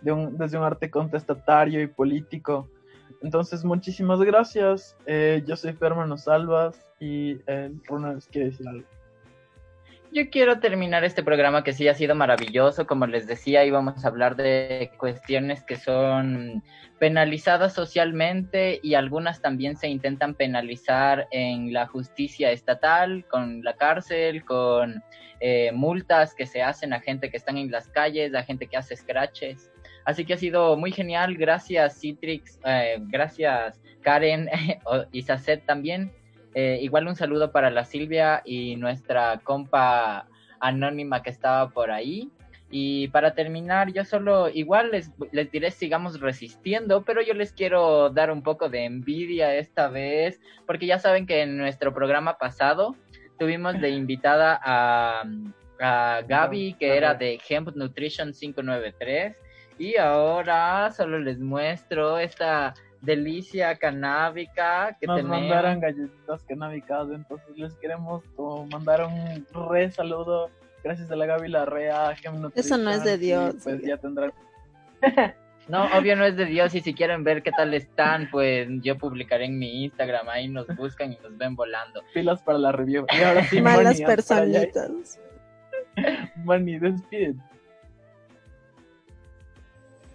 de un, desde un arte contestatario y político. Entonces, muchísimas gracias. Eh, yo soy Fermano Salvas y eh, Ronald quiere decir algo. Yo quiero terminar este programa que sí ha sido maravilloso. Como les decía, íbamos a hablar de cuestiones que son penalizadas socialmente y algunas también se intentan penalizar en la justicia estatal, con la cárcel, con eh, multas que se hacen a gente que están en las calles, a gente que hace scratches. Así que ha sido muy genial. Gracias Citrix, eh, gracias Karen y Sacet también. Eh, igual un saludo para la Silvia y nuestra compa anónima que estaba por ahí. Y para terminar, yo solo, igual les, les diré, sigamos resistiendo, pero yo les quiero dar un poco de envidia esta vez, porque ya saben que en nuestro programa pasado tuvimos de invitada a, a Gaby, que era de Hemp Nutrition 593, y ahora solo les muestro esta delicia canábica que Nos tenemos. mandaron galletitas canábicas, entonces les queremos como mandar un re saludo. Gracias a la Gaby Larrea, Eso no es de Dios, y Pues ya tendrán. No, obvio no es de Dios y si quieren ver qué tal están, pues yo publicaré en mi Instagram, ahí nos buscan y nos ven volando. Pilas para la review. Y ahora sí, Malas Moni, personitas. Moni, despide.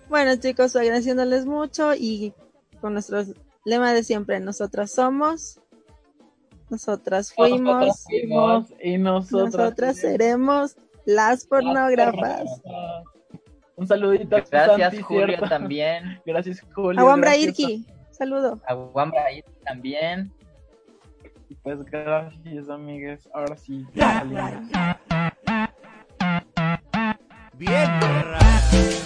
Bueno, chicos, agradeciéndoles mucho y con nuestro lema de siempre, nosotras somos, nosotras fuimos, Nosotras fuimos y nosotras nosotras seremos las pornógrafas. Un saludito Gracias Santi, Julio ¿cierto? también. Gracias Julio. Aguambra Irki, saludo. A Wambra ahí también. Pues gracias, amigues. Ahora sí. Bien,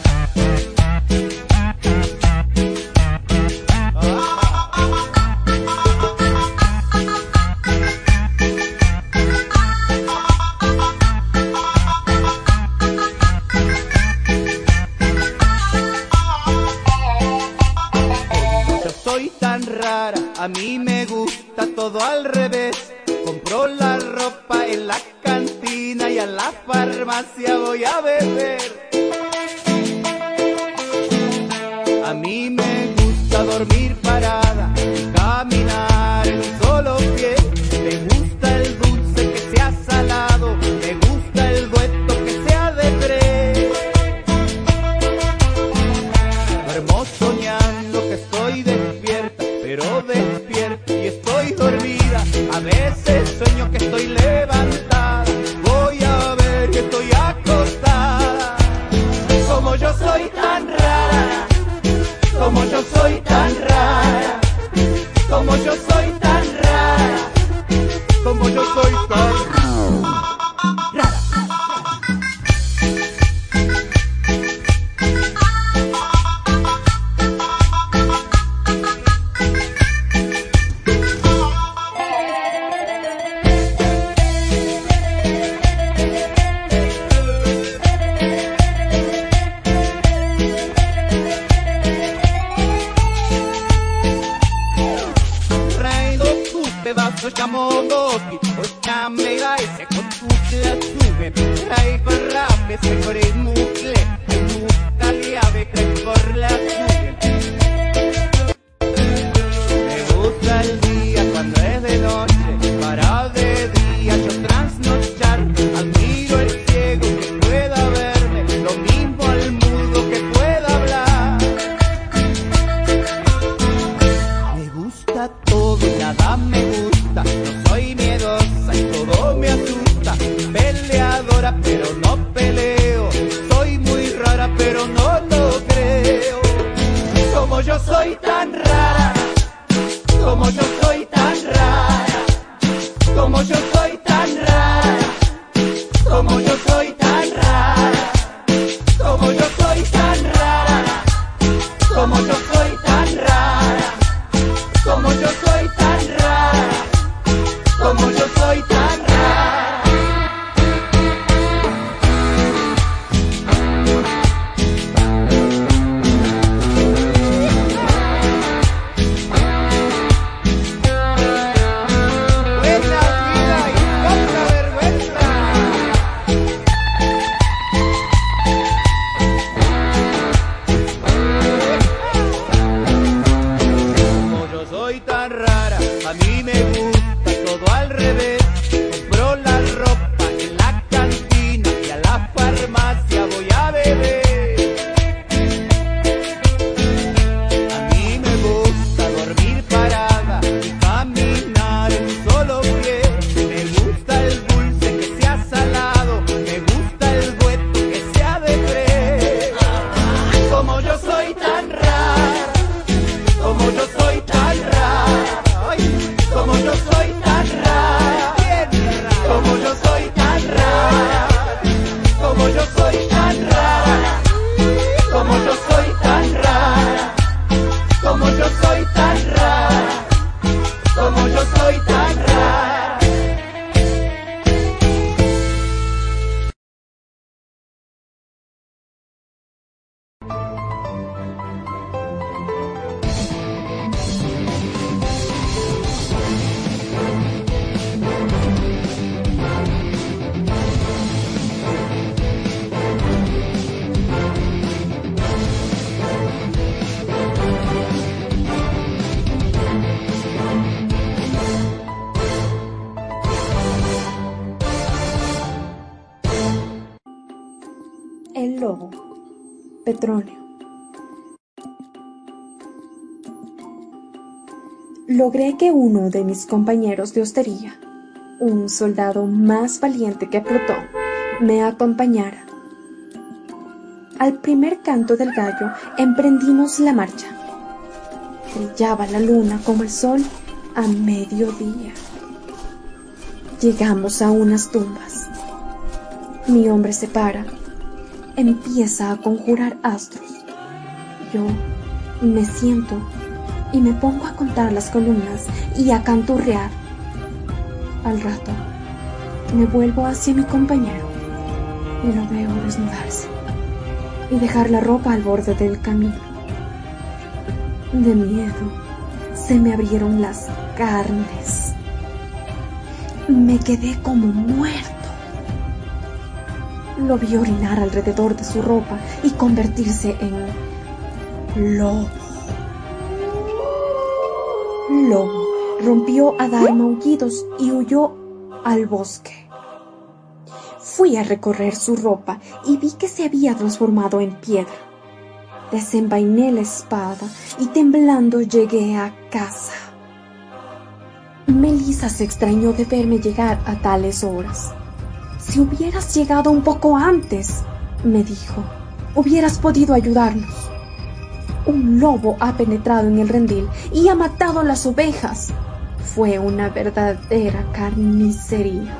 a mí me gusta todo al revés. Compro la ropa en la cantina y a la farmacia voy a beber. Lobo. Petronio. Logré que uno de mis compañeros de hostería, un soldado más valiente que Plutón, me acompañara. Al primer canto del gallo emprendimos la marcha. Brillaba la luna como el sol a mediodía. Llegamos a unas tumbas. Mi hombre se para, empieza a conjurar astros. Yo me siento y me pongo a contar las columnas y a canturrear. Al rato, me vuelvo hacia mi compañero y lo veo desnudarse y dejar la ropa al borde del camino. De miedo, se me abrieron las carnes. Me quedé como muerto. Lo vi orinar alrededor de su ropa y convertirse en lobo. Lobo rompió a dar maullidos y huyó al bosque. Fui a recorrer su ropa y vi que se había transformado en piedra. Desenvainé la espada y temblando llegué a casa. Melissa se extrañó de verme llegar a tales horas. Si hubieras llegado un poco antes, me dijo, hubieras podido ayudarnos. Un lobo ha penetrado en el rendil y ha matado las ovejas. Fue una verdadera carnicería.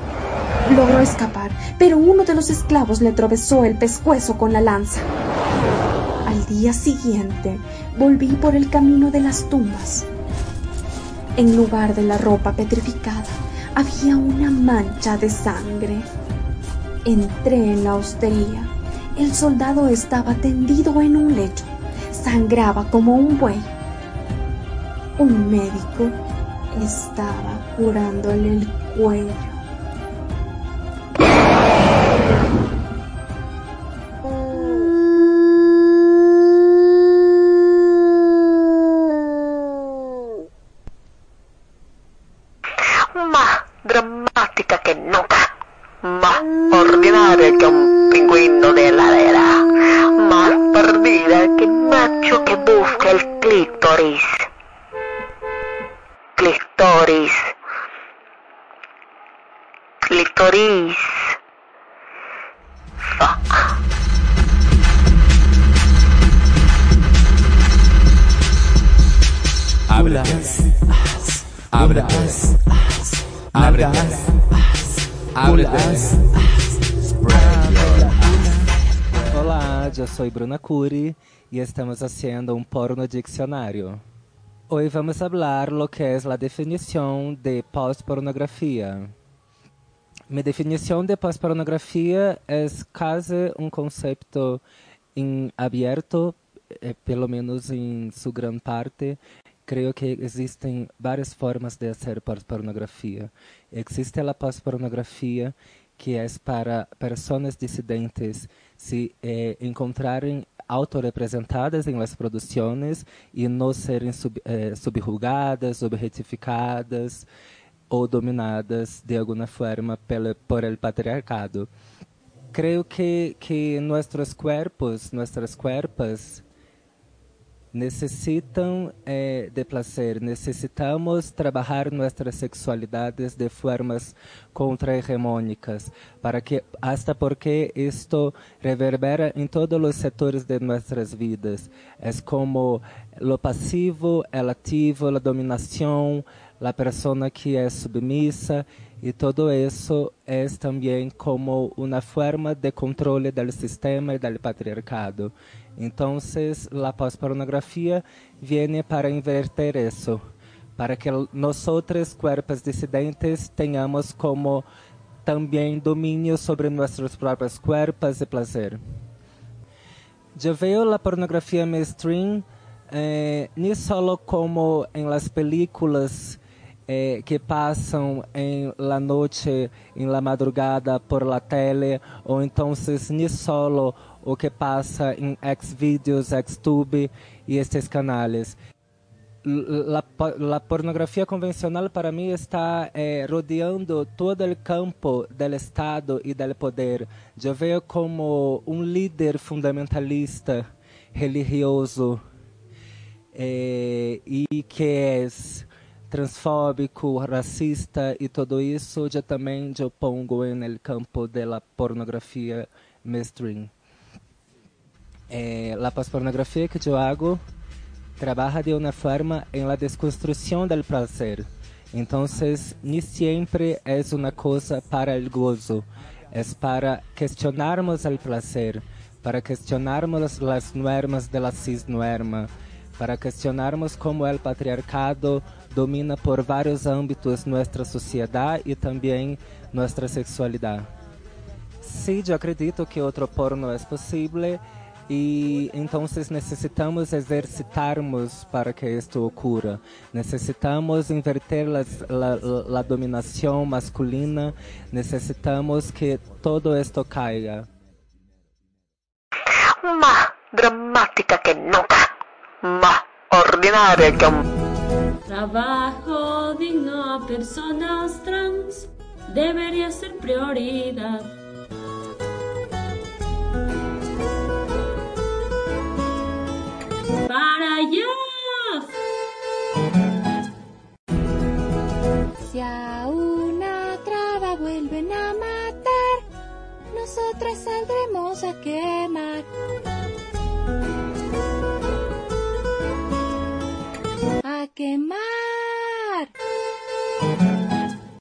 Logró escapar, pero uno de los esclavos le atravesó el pescuezo con la lanza. Al día siguiente volví por el camino de las tumbas. En lugar de la ropa petrificada, había una mancha de sangre. Entré en la hostería. El soldado estaba tendido en un lecho. Sangraba como un buey. Un médico estaba curándole el cuello. Bruna Curi e estamos haciendo um porno dicionário. Hoy vamos a hablar lo que es la definición de pós-pornografía. Mi definición de pós-pornografía es casi un concepto en abierto, eh, pelo menos en su gran parte. Creo que existen varias formas de hacer pós-pornografía. Existe la pós-pornografía que es para personas disidentes se eh, encontrarem autorrepresentadas em las produções e não serem sub, eh, subjugadas, objetificadas ou dominadas de alguma forma pelo, por el patriarcado. Creio que, que nossos corpos, nossas cuerpas, necessitam eh, de placer, necessitamos trabalhar nossas sexualidades de formas contrahegemônicas, para que hasta porque isto reverbera em todos os setores de nossas vidas. É como lo passivo, el ativo, a dominação, a pessoa que é submissa e todo isso é também como uma forma de controle do sistema e do patriarcado. Então, a pós-pornografia vem para inverter isso, para que nós, cuerpos dissidentes, tenhamos como também domínio sobre nossos próprios cuerpos e prazer. Eu vejo a pornografia mainstream eh, não só como em las películas eh, que passam em la noite, em la madrugada por la tele, ou então nem solo o que passa em Xvideos, Xtube e estes canais. la, la, pornografía convencional para mí está eh, rodeando todo el campo del Estado y del poder. Yo veo como un líder fundamentalista religioso eh, y que es transfóbico, racista y todo eso, yo también yo pongo en el campo de la pornografía mainstream. Eh, la pornografía que yo hago trabaja de una forma en la desconstrucción del placer. Entonces, ni siempre es una cosa para el gozo, es para cuestionarmos el placer, para cuestionarmos las normas de la cisnorma, para cuestionarmos cómo el patriarcado domina por vários âmbitos nossa sociedade e também nossa sexualidade. Sim, eu acredito que outro porno é possível e então necessitamos exercitarmos para que isto ocorra. Necessitamos inverter a dominação masculina, necessitamos que todo isto caia. Más dramática que nunca, más ordinaria que un Trabajo digno a personas trans debería ser prioridad. ¡Para allá! Si a una traba vuelven a matar, nosotras saldremos a quemar. que más